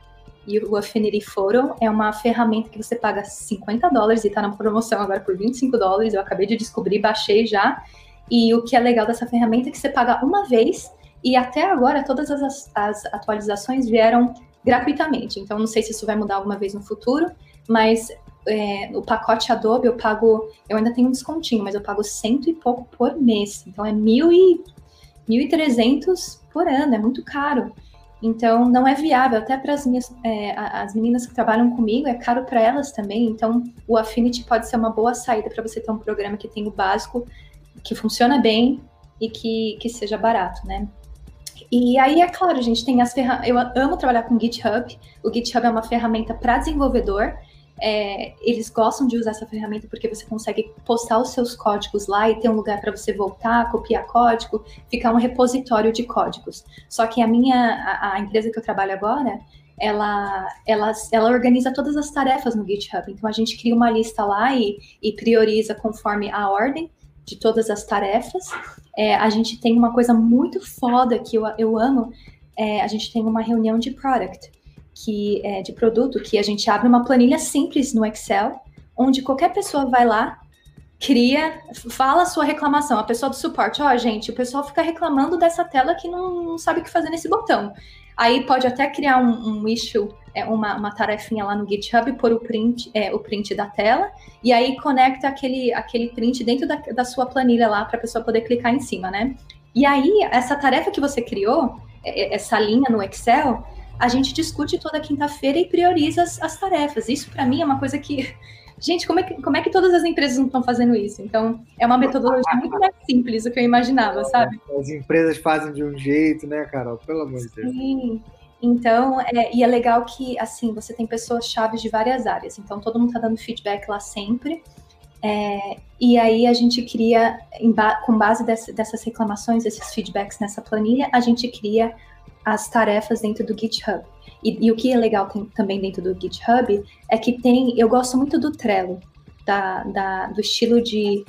e o Affinity Photo. É uma ferramenta que você paga 50 dólares e tá na promoção agora por 25 dólares. Eu acabei de descobrir, baixei já. E o que é legal dessa ferramenta é que você paga uma vez e até agora todas as, as atualizações vieram gratuitamente. Então não sei se isso vai mudar alguma vez no futuro, mas é, o pacote Adobe eu pago, eu ainda tenho um descontinho, mas eu pago cento e pouco por mês. Então é mil e 1.300 por ano, é muito caro. Então não é viável, até para as minhas é, as meninas que trabalham comigo, é caro para elas também. Então o Affinity pode ser uma boa saída para você ter um programa que tem o básico, que funciona bem e que, que seja barato, né? E aí, é claro, a gente tem as ferramentas. Eu amo trabalhar com GitHub. O GitHub é uma ferramenta para desenvolvedor. É, eles gostam de usar essa ferramenta porque você consegue postar os seus códigos lá e ter um lugar para você voltar, copiar código, ficar um repositório de códigos. Só que a minha, a, a empresa que eu trabalho agora, ela, ela, ela organiza todas as tarefas no GitHub. Então a gente cria uma lista lá e, e prioriza conforme a ordem de todas as tarefas. É, a gente tem uma coisa muito foda que eu, eu amo. É, a gente tem uma reunião de product, que é de produto, que a gente abre uma planilha simples no Excel, onde qualquer pessoa vai lá, cria, fala a sua reclamação. A pessoa do suporte, ó, gente, o pessoal fica reclamando dessa tela que não, não sabe o que fazer nesse botão. Aí pode até criar um, um issue, é, uma, uma tarefinha lá no GitHub, pôr o print, é, o print da tela, e aí conecta aquele, aquele print dentro da, da sua planilha lá para a pessoa poder clicar em cima, né? E aí, essa tarefa que você criou, é, é, essa linha no Excel, a gente discute toda quinta-feira e prioriza as, as tarefas. Isso, para mim, é uma coisa que. Gente, como é que, como é que todas as empresas não estão fazendo isso? Então, é uma metodologia muito mais simples do que eu imaginava, sabe? As empresas fazem de um jeito, né, Carol? Pelo amor de Deus. Sim. Então, é, e é legal que, assim, você tem pessoas chaves de várias áreas. Então, todo mundo tá dando feedback lá sempre. É, e aí, a gente cria, ba com base desse, dessas reclamações, esses feedbacks nessa planilha, a gente cria as tarefas dentro do GitHub. E, e o que é legal tem, também dentro do GitHub é que tem, eu gosto muito do Trello, da, da, do estilo de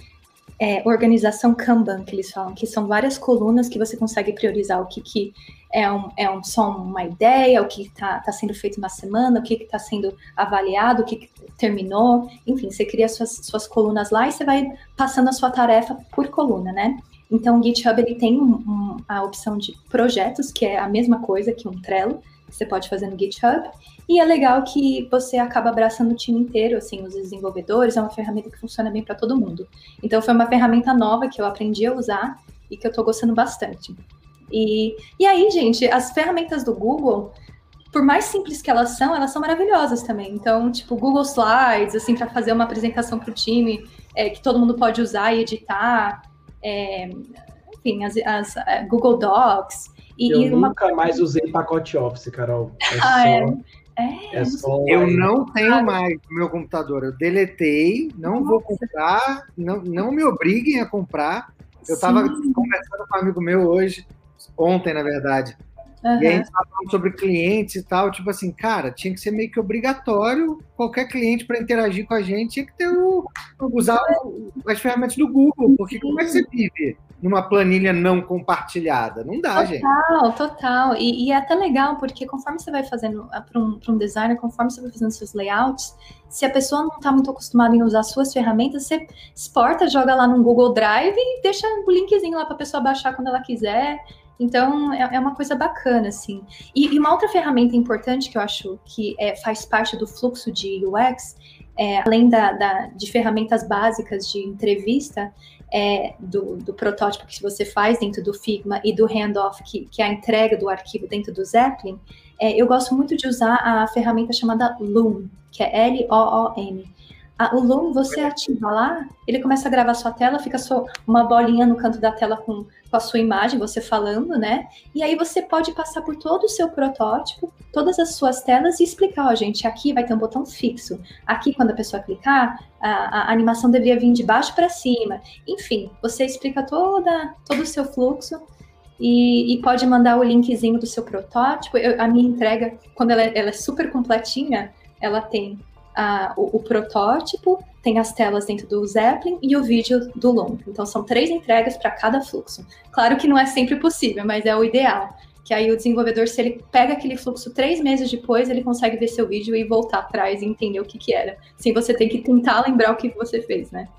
é, organização Kanban, que eles falam, que são várias colunas que você consegue priorizar o que, que é, um, é um, só uma ideia, o que está tá sendo feito na semana, o que está sendo avaliado, o que, que terminou. Enfim, você cria suas, suas colunas lá e você vai passando a sua tarefa por coluna, né? Então, o GitHub ele tem um, um, a opção de projetos, que é a mesma coisa que um Trello, que você pode fazer no GitHub. E é legal que você acaba abraçando o time inteiro, assim, os desenvolvedores, é uma ferramenta que funciona bem para todo mundo. Então, foi uma ferramenta nova que eu aprendi a usar e que eu estou gostando bastante. E, e aí, gente, as ferramentas do Google, por mais simples que elas são, elas são maravilhosas também. Então, tipo, Google Slides, assim, para fazer uma apresentação para o time, é, que todo mundo pode usar e editar. É, enfim, as, as uh, Google Docs. E, eu e nunca uma... mais usei pacote Office, Carol. É ah, só, é. É, é só eu não tenho mais no meu computador. Eu deletei, não Nossa. vou comprar, não, não me obriguem a comprar. Eu estava conversando com um amigo meu hoje, ontem, na verdade. Uhum. E a gente estava falando sobre clientes e tal. Tipo assim, cara, tinha que ser meio que obrigatório qualquer cliente para interagir com a gente tinha que ter o, usar o, as ferramentas do Google, porque como é que você vive numa planilha não compartilhada. Não dá, total, gente. Total, total. E, e, é até legal, porque conforme você vai fazendo, ah, para um, um designer, conforme você vai fazendo seus layouts, se a pessoa não está muito acostumada em usar suas ferramentas, você exporta, joga lá no Google Drive e deixa o linkzinho lá para a pessoa baixar quando ela quiser. Então, é, é, uma coisa bacana, assim. E, e, uma outra ferramenta importante que eu acho que é, faz parte do fluxo de UX, é, além da, da, de ferramentas básicas de entrevista, é, do, do, protótipo que você faz dentro do Figma e do handoff, que, que é a entrega do arquivo dentro do Zeppelin, é, eu gosto muito de usar a ferramenta chamada Loom, que é L-O-O-M. O Loom, você ativa lá, ele começa a gravar sua tela, fica só uma bolinha no canto da tela com com a sua imagem, você falando, né? E aí você pode passar por todo o seu protótipo, todas as suas telas e explicar, ó, gente, aqui vai ter um botão fixo. Aqui, quando a pessoa clicar, a, a animação deveria vir de baixo para cima. Enfim, você explica toda, todo o seu fluxo e, e, pode mandar o linkzinho do seu protótipo. Eu, a minha entrega, quando ela, é, ela é super completinha, ela tem a, o, o, protótipo, tem as telas dentro do Zeppelin e o vídeo do long. Então são três entregas para cada fluxo. Claro que não é sempre possível, mas é o ideal. Que aí o desenvolvedor, se ele pega aquele fluxo três meses depois, ele consegue ver seu vídeo e voltar atrás e entender o que, que era. Sem você ter que tentar lembrar o que você fez, né?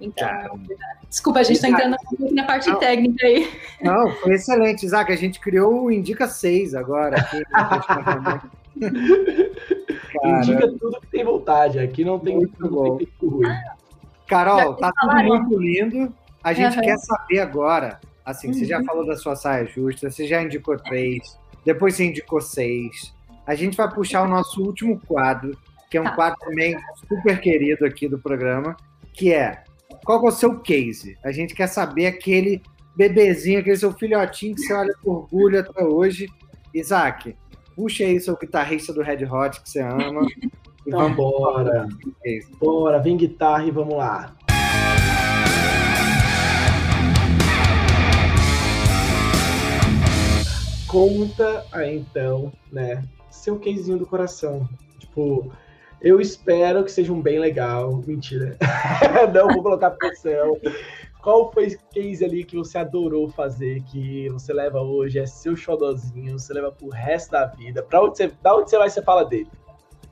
Então, desculpa, a gente está entrando na parte não, técnica aí. Não, foi excelente, Isaac. A gente criou o Indica 6 agora. Aqui, Indica tudo que tem vontade. Aqui não tem muito bom. ruim. Carol, tá tudo muito lindo. A gente uhum. quer saber agora. Assim, uhum. você já uhum. falou da sua saia justa, você já indicou três, depois você indicou seis. A gente vai puxar o nosso último quadro, que é um tá. quadro também super querido aqui do programa, que é qual é o seu case? A gente quer saber aquele bebezinho, aquele seu filhotinho que você olha com orgulho até hoje. Isaac, Puxa aí seu guitarrista do Red Hot que você ama. e vamos embora. Bora, vem guitarra e vamos lá. Conta aí então, né? Seu casezinho do coração. Tipo, eu espero que seja um bem legal. Mentira. Não vou colocar pressão. Qual foi o case ali que você adorou fazer, que você leva hoje, é seu xodozinho, você leva pro resto da vida? Pra onde você, da onde você vai, você fala dele?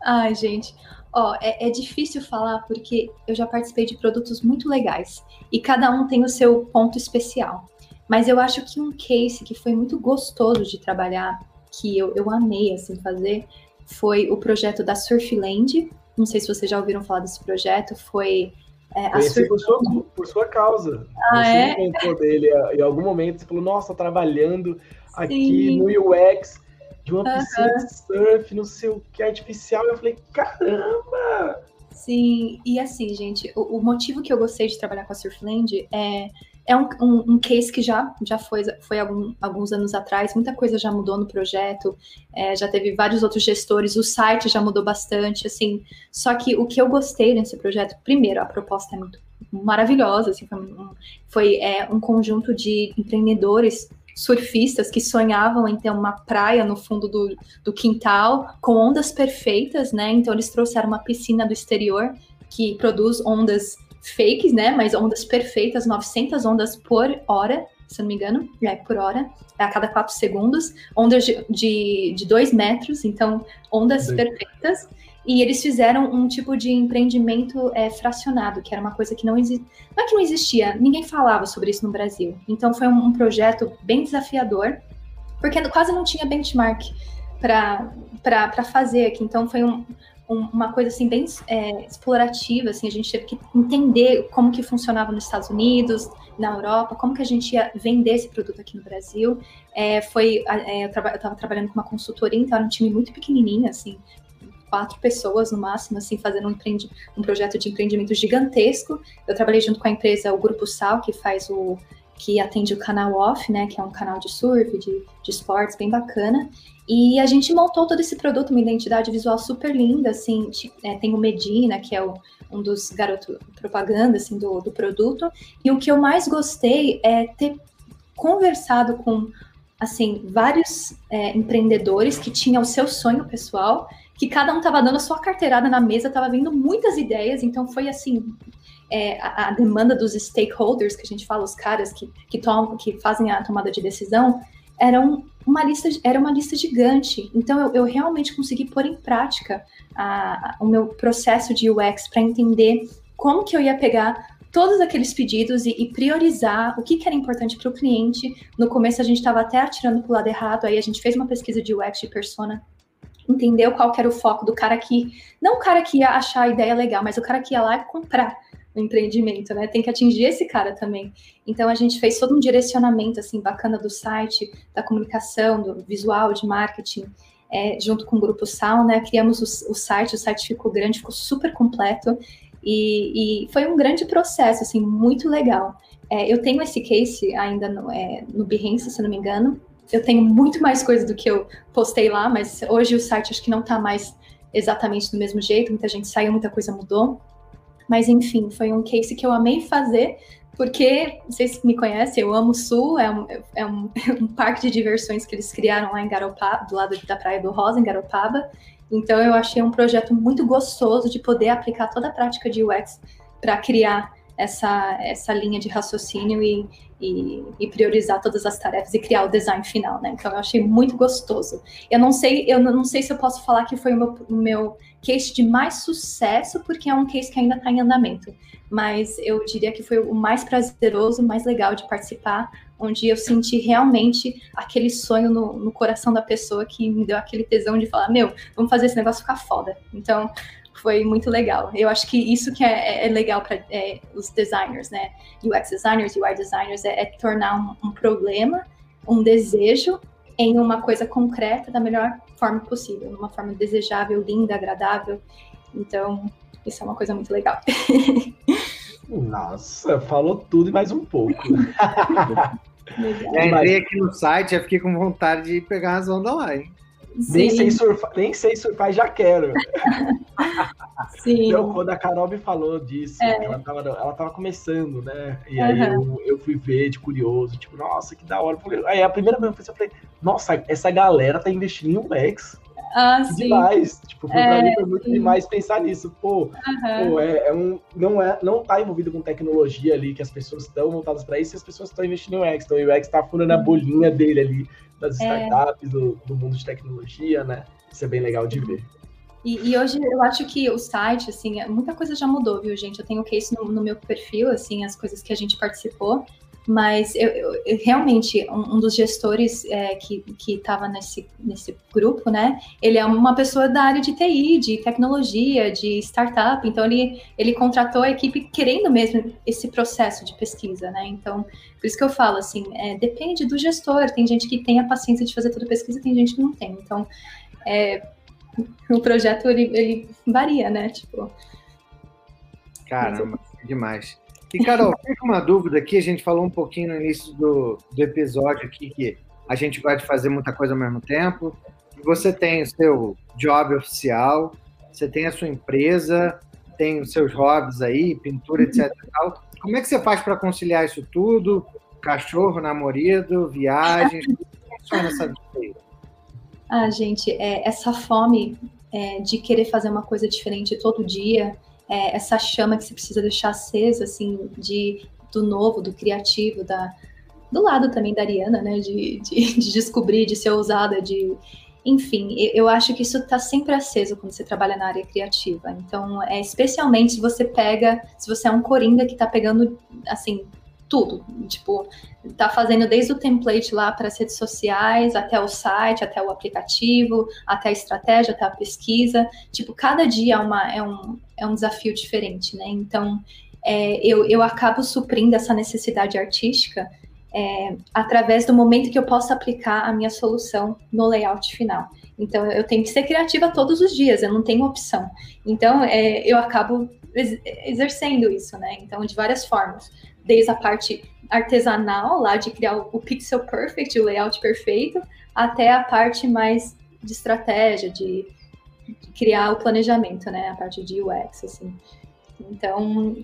Ai, gente, ó, é, é difícil falar porque eu já participei de produtos muito legais e cada um tem o seu ponto especial. Mas eu acho que um case que foi muito gostoso de trabalhar, que eu, eu amei assim fazer, foi o projeto da Surfland. Não sei se vocês já ouviram falar desse projeto. Foi é, Conheci por sua, por sua causa. Ah, você é? comentou dele em algum momento, você falou, nossa, trabalhando aqui Sim. no UX de uma piscina de surf, não sei o que, artificial. Eu falei, caramba! Sim, e assim, gente, o, o motivo que eu gostei de trabalhar com a Surfland é é um, um, um, case que já, já foi, foi algum, alguns anos atrás, muita coisa já mudou no projeto, é, já teve vários outros gestores, o site já mudou bastante, assim. Só que o que eu gostei nesse projeto, primeiro, a proposta é muito maravilhosa, assim, foi, um, foi é, um conjunto de empreendedores surfistas que sonhavam em ter uma praia no fundo do, do quintal com ondas perfeitas, né? Então eles trouxeram uma piscina do exterior que produz ondas fakes, né? Mas ondas perfeitas, 900 ondas por hora, se não me engano, é por hora, a cada 4 segundos, ondas de, de, de 2 metros, então ondas perfeitas. E eles fizeram um tipo de empreendimento é, fracionado, que era uma coisa que não existia. Não é que não existia, ninguém falava sobre isso no Brasil. Então foi um, um projeto bem desafiador, porque quase não tinha benchmark para fazer aqui. Então foi um, uma coisa assim bem é, explorativa, assim, a gente teve que entender como que funcionava nos Estados Unidos, na Europa, como que a gente ia vender esse produto aqui no Brasil. É, foi, é, eu estava trabalhando com uma consultoria, então era um time muito pequenininho, assim, quatro pessoas no máximo, assim, fazendo um, um projeto de empreendimento gigantesco. Eu trabalhei junto com a empresa, o Grupo Sal, que faz o que atende o canal Off, né, que é um canal de surf, de, de esportes bem bacana. E a gente montou todo esse produto, uma identidade visual super linda, assim, é, tem o Medina, que é o, um dos garotos propaganda, assim, do, do produto, e o que eu mais gostei é ter conversado com, assim, vários é, empreendedores que tinham o seu sonho pessoal, que cada um estava dando a sua carteirada na mesa, estava vindo muitas ideias, então foi, assim, é, a, a, demanda dos stakeholders, que a gente fala, os caras que, que, tomam, que fazem a tomada de decisão, eram uma lista, era uma lista gigante. Então, eu, eu realmente consegui pôr em prática a, a, o meu processo de UX para entender como que eu ia pegar todos aqueles pedidos e, e priorizar o que, que era importante para o cliente. No começo a gente estava até atirando para o lado errado, aí a gente fez uma pesquisa de UX de persona, entendeu qual era o foco do cara que, não o cara que ia achar a ideia legal, mas o cara que ia lá e comprar o empreendimento, né? Tem que atingir esse cara também. Então a gente fez todo um direcionamento assim bacana do site, da comunicação, do visual, de marketing. É, junto com o grupo Sal, né? Criamos o, o site, o site ficou grande, ficou super completo. E, e foi um grande processo, assim, muito legal. É, eu tenho esse case ainda no, é, no Behance, se não me engano. Eu tenho muito mais coisa do que eu postei lá, mas hoje o site acho que não está mais exatamente do mesmo jeito. Muita gente saiu, muita coisa mudou. Mas enfim, foi um case que eu amei fazer, porque vocês me conhecem, eu amo o Sul, é um, é um, um parque de diversões que eles criaram lá em Garopaba, do lado da Praia do Rosa, em Garopaba. Então eu achei um projeto muito gostoso de poder aplicar toda a prática de UX para criar essa, essa linha de raciocínio e, e, e, priorizar todas as tarefas e criar o design final, né? Então eu achei muito gostoso. Eu não sei, eu não sei se eu posso falar que foi o meu, o meu case de mais sucesso, porque é um case que ainda está em andamento. Mas eu diria que foi o mais prazeroso, mais legal de participar, onde eu senti realmente aquele sonho no, no coração da pessoa que me deu aquele tesão de falar, meu, vamos fazer esse negócio ficar foda. Então, foi muito legal. Eu acho que isso que é, é legal para é, os designers, né? UX designers, UI designers, é, é tornar um, um, problema, um desejo, em uma coisa concreta da melhor forma possível, uma forma desejável, linda, agradável. Então, isso é uma coisa muito legal. Nossa, falou tudo e mais um pouco. Já entrei aqui no site, já fiquei com vontade de pegar as ondas lá, hein? Nem sei, surfar, nem sei surfar, já quero. Sim. Então, quando a Carol me falou disso, é. ela, tava, ela tava começando, né? E aí eu, eu fui ver de curioso, tipo, nossa, que da hora. Aí a primeira vez que eu falei, nossa, essa galera tá investindo em UX. Ah, que sim. demais. Tipo, foi, é, mim foi muito sim. demais pensar nisso. Pô, uhum. pô é, é, um, não, é, não tá envolvido com tecnologia ali, que as pessoas estão voltadas para isso e as pessoas estão investindo em UX. Então o UX tá furando a bolinha dele ali, das é. startups, do, do mundo de tecnologia, né? Isso é bem legal de ver. E, e, hoje eu acho que o site, assim, muita coisa já mudou, viu, gente? Eu tenho case no, no meu perfil, assim, as coisas que a gente participou. Mas eu, eu, realmente, um, um, dos gestores é, que estava nesse, nesse grupo, né? Ele é uma pessoa da área de TI, de tecnologia, de startup. Então, ele, ele contratou a equipe querendo mesmo esse processo de pesquisa, né? Então, por isso que eu falo, assim, é, depende do gestor. Tem gente que tem a paciência de fazer toda a pesquisa, tem gente que não tem. Então, é, o projeto, ele, ele varia, né? Tipo... Caramba, demais. E, Carol, fica uma dúvida aqui, a gente falou um pouquinho no início do, do episódio aqui que a gente gosta de fazer muita coisa ao mesmo tempo. Você tem o seu job oficial, você tem a sua empresa, tem os seus hobbies aí, pintura, etc. Como é que você faz para conciliar isso tudo? Cachorro, namorado, viagens? Como funciona essa vida? Ah, gente, é, essa fome é, de querer fazer uma coisa diferente todo dia, é, essa chama que você precisa deixar acesa, assim, de, do novo, do criativo, da, do lado também da Ariana, né, de, de, de descobrir, de ser ousada, de... Enfim, eu acho que isso está sempre aceso quando você trabalha na área criativa. Então, é especialmente se você pega, se você é um coringa que está pegando, assim, tudo. Tipo, tá fazendo desde o template lá para as redes sociais, até o site, até o aplicativo, até a estratégia, até a pesquisa. Tipo, cada dia é, uma, é, um, é um desafio diferente, né? Então, é, eu, eu acabo suprindo essa necessidade artística é, através do momento que eu posso aplicar a minha solução no layout final. Então, eu tenho que ser criativa todos os dias, eu não tenho opção. Então, é, eu acabo exercendo isso, né? Então, de várias formas desde a parte artesanal, lá de criar o pixel perfect, o layout perfeito, até a parte mais de estratégia, de, de criar o planejamento, né? A parte de UX, assim. Então,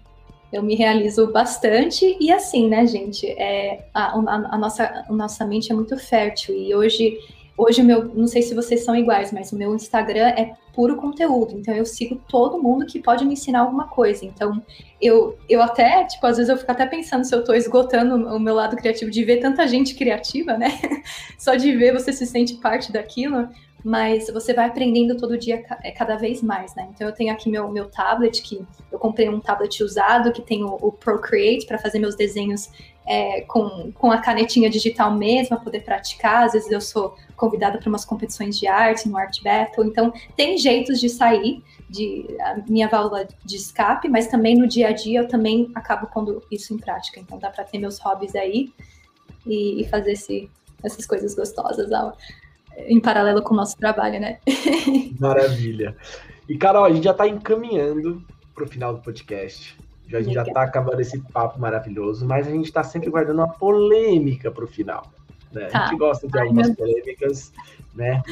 eu me realizo bastante e assim, né, gente? É, a, a, a, nossa, a nossa mente é muito fértil e hoje hoje meu, não sei se vocês são iguais, mas o meu Instagram é puro conteúdo. Então eu sigo todo mundo que pode me ensinar alguma coisa. Então eu, eu até, tipo, às vezes eu fico até pensando se eu tô esgotando o meu lado criativo de ver tanta gente criativa, né? Só de ver você se sente parte daquilo mas você vai aprendendo todo dia é, cada vez mais, né? Então eu tenho aqui meu, meu tablet, que eu comprei um tablet usado, que tem o, o Procreate para fazer meus desenhos é, com, com a canetinha digital mesmo, para poder praticar. Às vezes eu sou convidada para umas competições de arte, no Art Battle. Então tem jeitos de sair de a minha válvula de escape, mas também no dia a dia eu também acabo pondo isso em prática. Então dá para ter meus hobbies aí e, e fazer esse, essas coisas gostosas. Ó em paralelo com o nosso trabalho, né? Maravilha. E, Carol, a gente já está encaminhando para o final do podcast. A gente já está acabando esse papo maravilhoso, mas a gente está sempre guardando uma polêmica para o final. Né? Tá. A gente gosta de algumas Ai, polêmicas, né?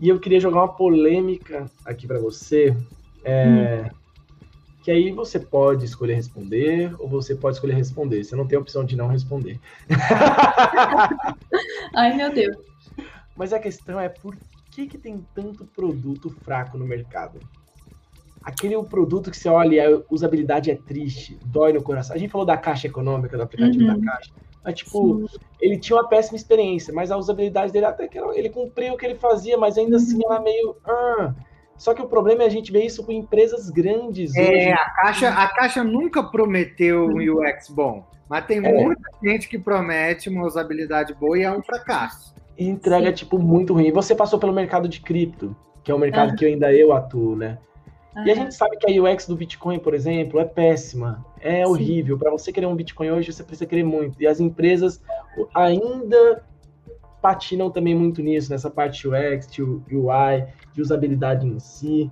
E eu queria jogar uma polêmica aqui para você. É, hum. Que aí você pode escolher responder ou você pode escolher responder. Você não tem a opção de não responder. Ai, meu Deus. Mas a questão é por que, que tem tanto produto fraco no mercado? Aquele produto que você olha e a usabilidade é triste, dói no coração. A gente falou da caixa econômica, do aplicativo uhum. da caixa. Mas, tipo, Sim. ele tinha uma péssima experiência, mas a usabilidade dele até que era, ele cumpriu o que ele fazia, mas ainda assim uhum. assim era meio. Ah. Só que o problema é a gente ver isso com empresas grandes. É, hoje. a caixa, a caixa nunca prometeu um uhum. UX bom, mas tem é. muita gente que promete uma usabilidade boa e é um fracasso e entrega, Sim. tipo, muito ruim. E você passou pelo mercado de cripto, que é um mercado uhum. que ainda eu atuo, né? Uhum. E a gente sabe que a UX do Bitcoin, por exemplo, é péssima, é Sim. horrível. Para você querer um Bitcoin hoje, você precisa querer muito. E as empresas ainda patinam também muito nisso, nessa parte UX, UI, de usabilidade em si.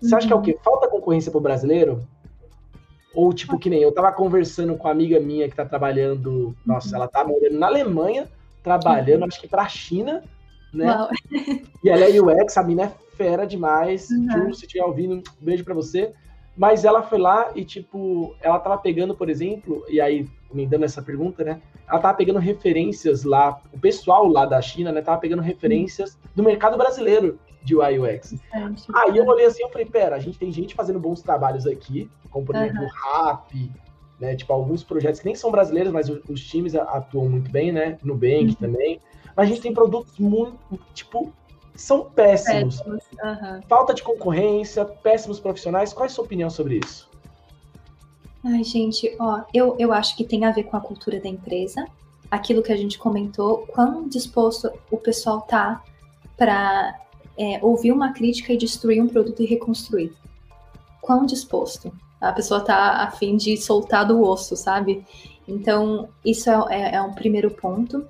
Você uhum. acha que é o quê? Uhum. Falta concorrência para o brasileiro? Ou, tipo, que nem eu tava conversando com uma amiga minha que tá trabalhando, nossa, uhum. ela tá morando na Alemanha, trabalhando, acho que para a China, né? Uau. E ela é UX, a mina é fera demais. Uhum. Ju, se estiver ouvindo, um beijo para você. Mas ela foi lá e, tipo, ela tava pegando, por exemplo, e aí, me dando essa pergunta, né? Ela tava pegando referências lá, o pessoal lá da China, né? Tava pegando referências do mercado brasileiro de UI UX. Aí eu olhei assim, eu falei, pera, a gente tem gente fazendo bons trabalhos aqui, como por exemplo o RAP, né? Tipo, alguns projetos que nem são brasileiros, mas os, times atuam muito bem, né? No Bank uhum. também. Mas a gente tem produtos muito, tipo, são péssimos. péssimos. Uhum. Falta de concorrência, péssimos profissionais. Qual é a sua opinião sobre isso? Ai, gente, ó, eu, eu acho que tem a ver com a cultura da empresa. Aquilo que a gente comentou, quão disposto o pessoal tá para é, ouvir uma crítica e destruir um produto e reconstruir. Quão disposto? a pessoa tá a fim de soltar do osso, sabe? Então, isso é, é, é um primeiro ponto.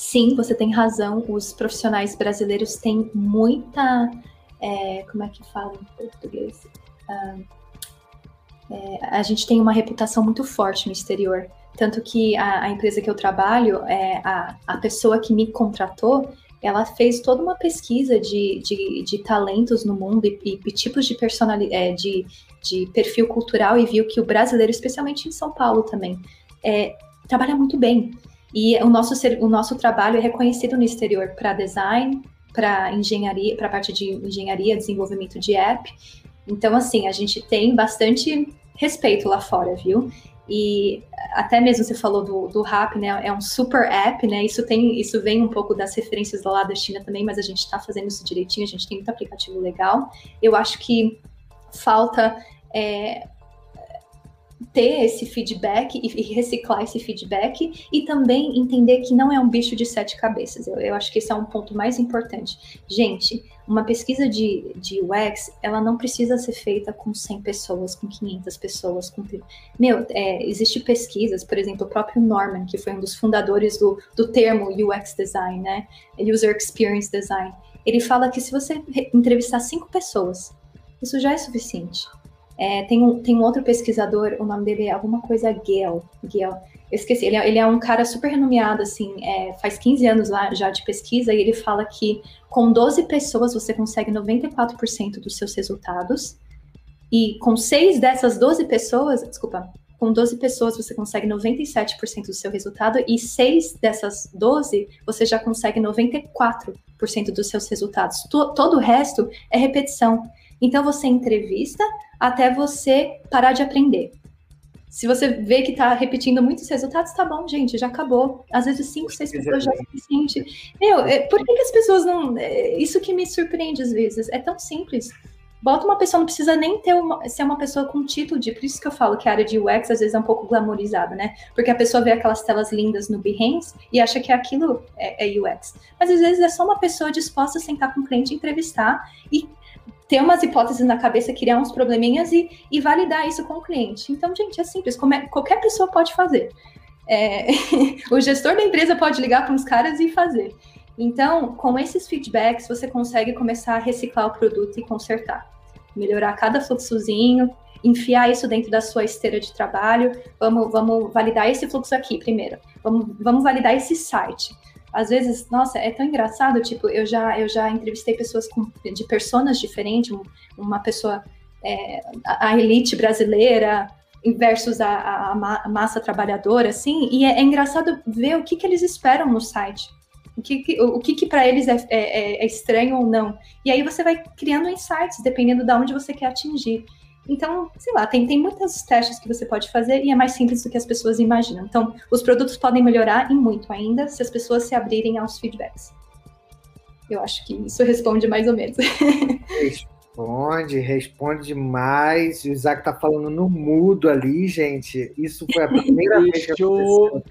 Sim, você tem razão, os profissionais brasileiros têm muita. É, como é que fala em português? Ah, é, a gente tem uma reputação muito forte no exterior. Tanto que a, a empresa que eu trabalho, é, a, a pessoa que me contratou, ela fez toda uma pesquisa de, de, de talentos no mundo e, e, e tipos de é, de, de perfil cultural e viu que o brasileiro, especialmente em São Paulo também, é, trabalha muito bem. E o nosso, o nosso trabalho é reconhecido no exterior para design, para engenharia, para a parte de engenharia, desenvolvimento de app. Então, assim, a gente tem bastante respeito lá fora, viu? E até mesmo você falou do, do Rap, né? É um super app, né? Isso tem, isso vem um pouco das referências lado da China também, mas a gente está fazendo isso direitinho, a gente tem muito aplicativo legal. Eu acho que falta é, ter esse feedback e, reciclar esse feedback e também entender que não é um bicho de sete cabeças. Eu, eu acho que esse é um ponto mais importante. Gente, uma pesquisa de, de UX, ela não precisa ser feita com 100 pessoas, com 500 pessoas. Com... Meu, é, existe pesquisas, por exemplo, o próprio Norman, que foi um dos fundadores do, do termo UX Design, né? User Experience Design. Ele fala que se você entrevistar cinco pessoas, isso já é suficiente. É, tem, um, tem um outro pesquisador, o nome dele é alguma coisa Gale. Gale. Eu esqueci, ele é, ele é um cara super renomeado, assim, é, faz 15 anos lá já de pesquisa, e ele fala que com 12 pessoas você consegue 94% dos seus resultados, e com seis dessas 12 pessoas, desculpa, com 12 pessoas você consegue 97% do seu resultado e 6 dessas 12 você já consegue 94% dos seus resultados. todo o resto é repetição. Então você entrevista até você parar de aprender. Se você vê que está repetindo muitos resultados, tá bom, gente, já acabou. Às vezes cinco, seis pessoas já é suficiente. Meu, é, por que, que, as pessoas não. É, isso que me surpreende às vezes. É tão simples. Bota uma pessoa, não precisa nem ter uma, ser uma pessoa com título de. Por isso que eu falo que a área de UX às vezes é um pouco glamorizada, né? Porque a pessoa vê aquelas telas lindas no Behance e acha que aquilo é, é UX. Mas às vezes é só uma pessoa disposta a sentar com o cliente, entrevistar e ter umas hipóteses na cabeça, criar uns probleminhas e, e validar isso com o cliente. Então, gente, é simples, é, qualquer pessoa pode fazer. É, o gestor da empresa pode ligar para uns caras e fazer. Então, com esses feedbacks, você consegue começar a reciclar o produto e consertar. Melhorar cada fluxozinho, enfiar isso dentro da sua esteira de trabalho. Vamos, vamos validar esse fluxo aqui primeiro. Vamos, vamos validar esse site às vezes, nossa, é tão engraçado, tipo, eu já, eu já entrevistei pessoas com, de personas diferentes, uma pessoa, é, a elite brasileira versus a, a, a, massa trabalhadora, assim, e é, é, engraçado ver o que, que eles esperam no site, o que, o que, que para eles é, é, é, é estranho ou não. E aí você vai criando insights, dependendo de onde você quer atingir. Então, sei lá, tem, tem muitos testes que você pode fazer e é mais simples do que as pessoas imaginam. Então, os produtos podem melhorar e muito ainda se as pessoas se abrirem aos feedbacks. Eu acho que isso responde mais ou menos. Responde, responde demais. O Isaac tá falando no mudo ali, gente. Isso foi a primeira vez que aconteceu.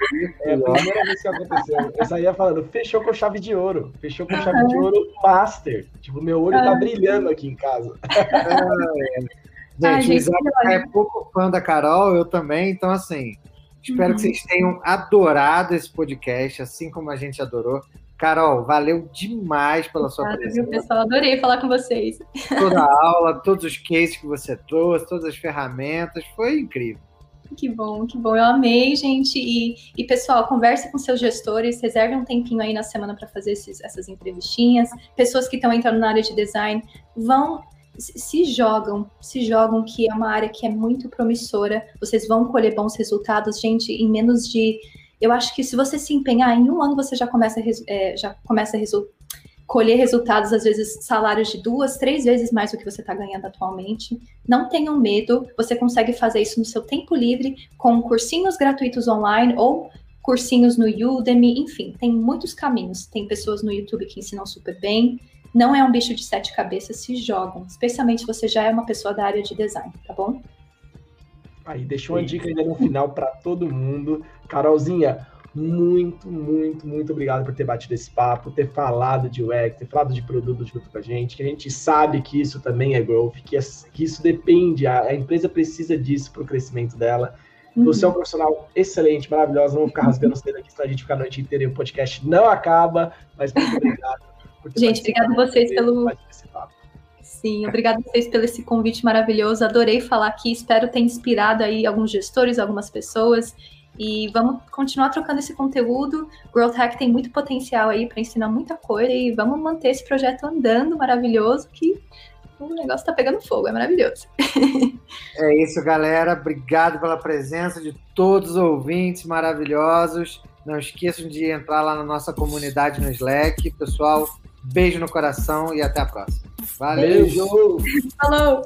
É a primeira vez que aconteceu. Eu saía falando, fechou com chave de ouro. Fechou com chave de ouro master. Tipo, meu olho tá brilhando aqui em casa. Ah, é. Gente, Ai, o Isaac é pouco fã da Carol, eu também, então assim, espero uhum. que vocês tenham adorado esse podcast, assim como a gente adorou. Carol, valeu demais pela sua Obrigada, presença. Viu, pessoal? Adorei falar com vocês. Toda a aula, todos os cases que você trouxe, todas as ferramentas, foi incrível. Que bom, que bom. Eu amei, gente. E, e pessoal, converse com seus gestores, reserve um tempinho aí na semana para fazer esses, essas entrevistinhas. Pessoas que estão entrando na área de design vão se jogam, se jogam, que é uma área que é muito promissora, vocês vão colher bons resultados, gente, em menos de. Eu acho que se você se empenhar, em um ano você já começa a, é, já começa a resu colher resultados, às vezes salários de duas, três vezes mais do que você está ganhando atualmente. Não tenham medo, você consegue fazer isso no seu tempo livre, com cursinhos gratuitos online ou cursinhos no Udemy, enfim, tem muitos caminhos. Tem pessoas no YouTube que ensinam super bem. Não é um bicho de sete cabeças, se jogam, especialmente se você já é uma pessoa da área de design, tá bom? Aí, deixou uma dica ainda no final para todo mundo. Carolzinha, muito, muito, muito obrigado por ter batido esse papo, ter falado de UX, ter falado de produto junto com a gente, que a gente sabe que isso também é growth, que, é, que isso depende, a, a, empresa precisa disso para o crescimento dela. Uhum. Você é um profissional excelente, maravilhoso, não vou ficar rasgando cedo aqui, senão a gente ficar a noite inteira e o podcast não acaba, mas muito obrigado. Gente, obrigado vocês pelo. Sim, obrigado vocês pelo esse convite maravilhoso. Adorei falar aqui. Espero ter inspirado aí alguns gestores, algumas pessoas. E vamos continuar trocando esse conteúdo. Growth Hack tem muito potencial aí para ensinar muita coisa e vamos manter esse projeto andando maravilhoso que o negócio está pegando fogo, é maravilhoso. é isso, galera. Obrigado pela presença de todos os ouvintes maravilhosos. Não esqueçam de entrar lá na nossa comunidade no Slack. Pessoal, Beijo no coração e até a próxima. Valeu! Beijo! Falou!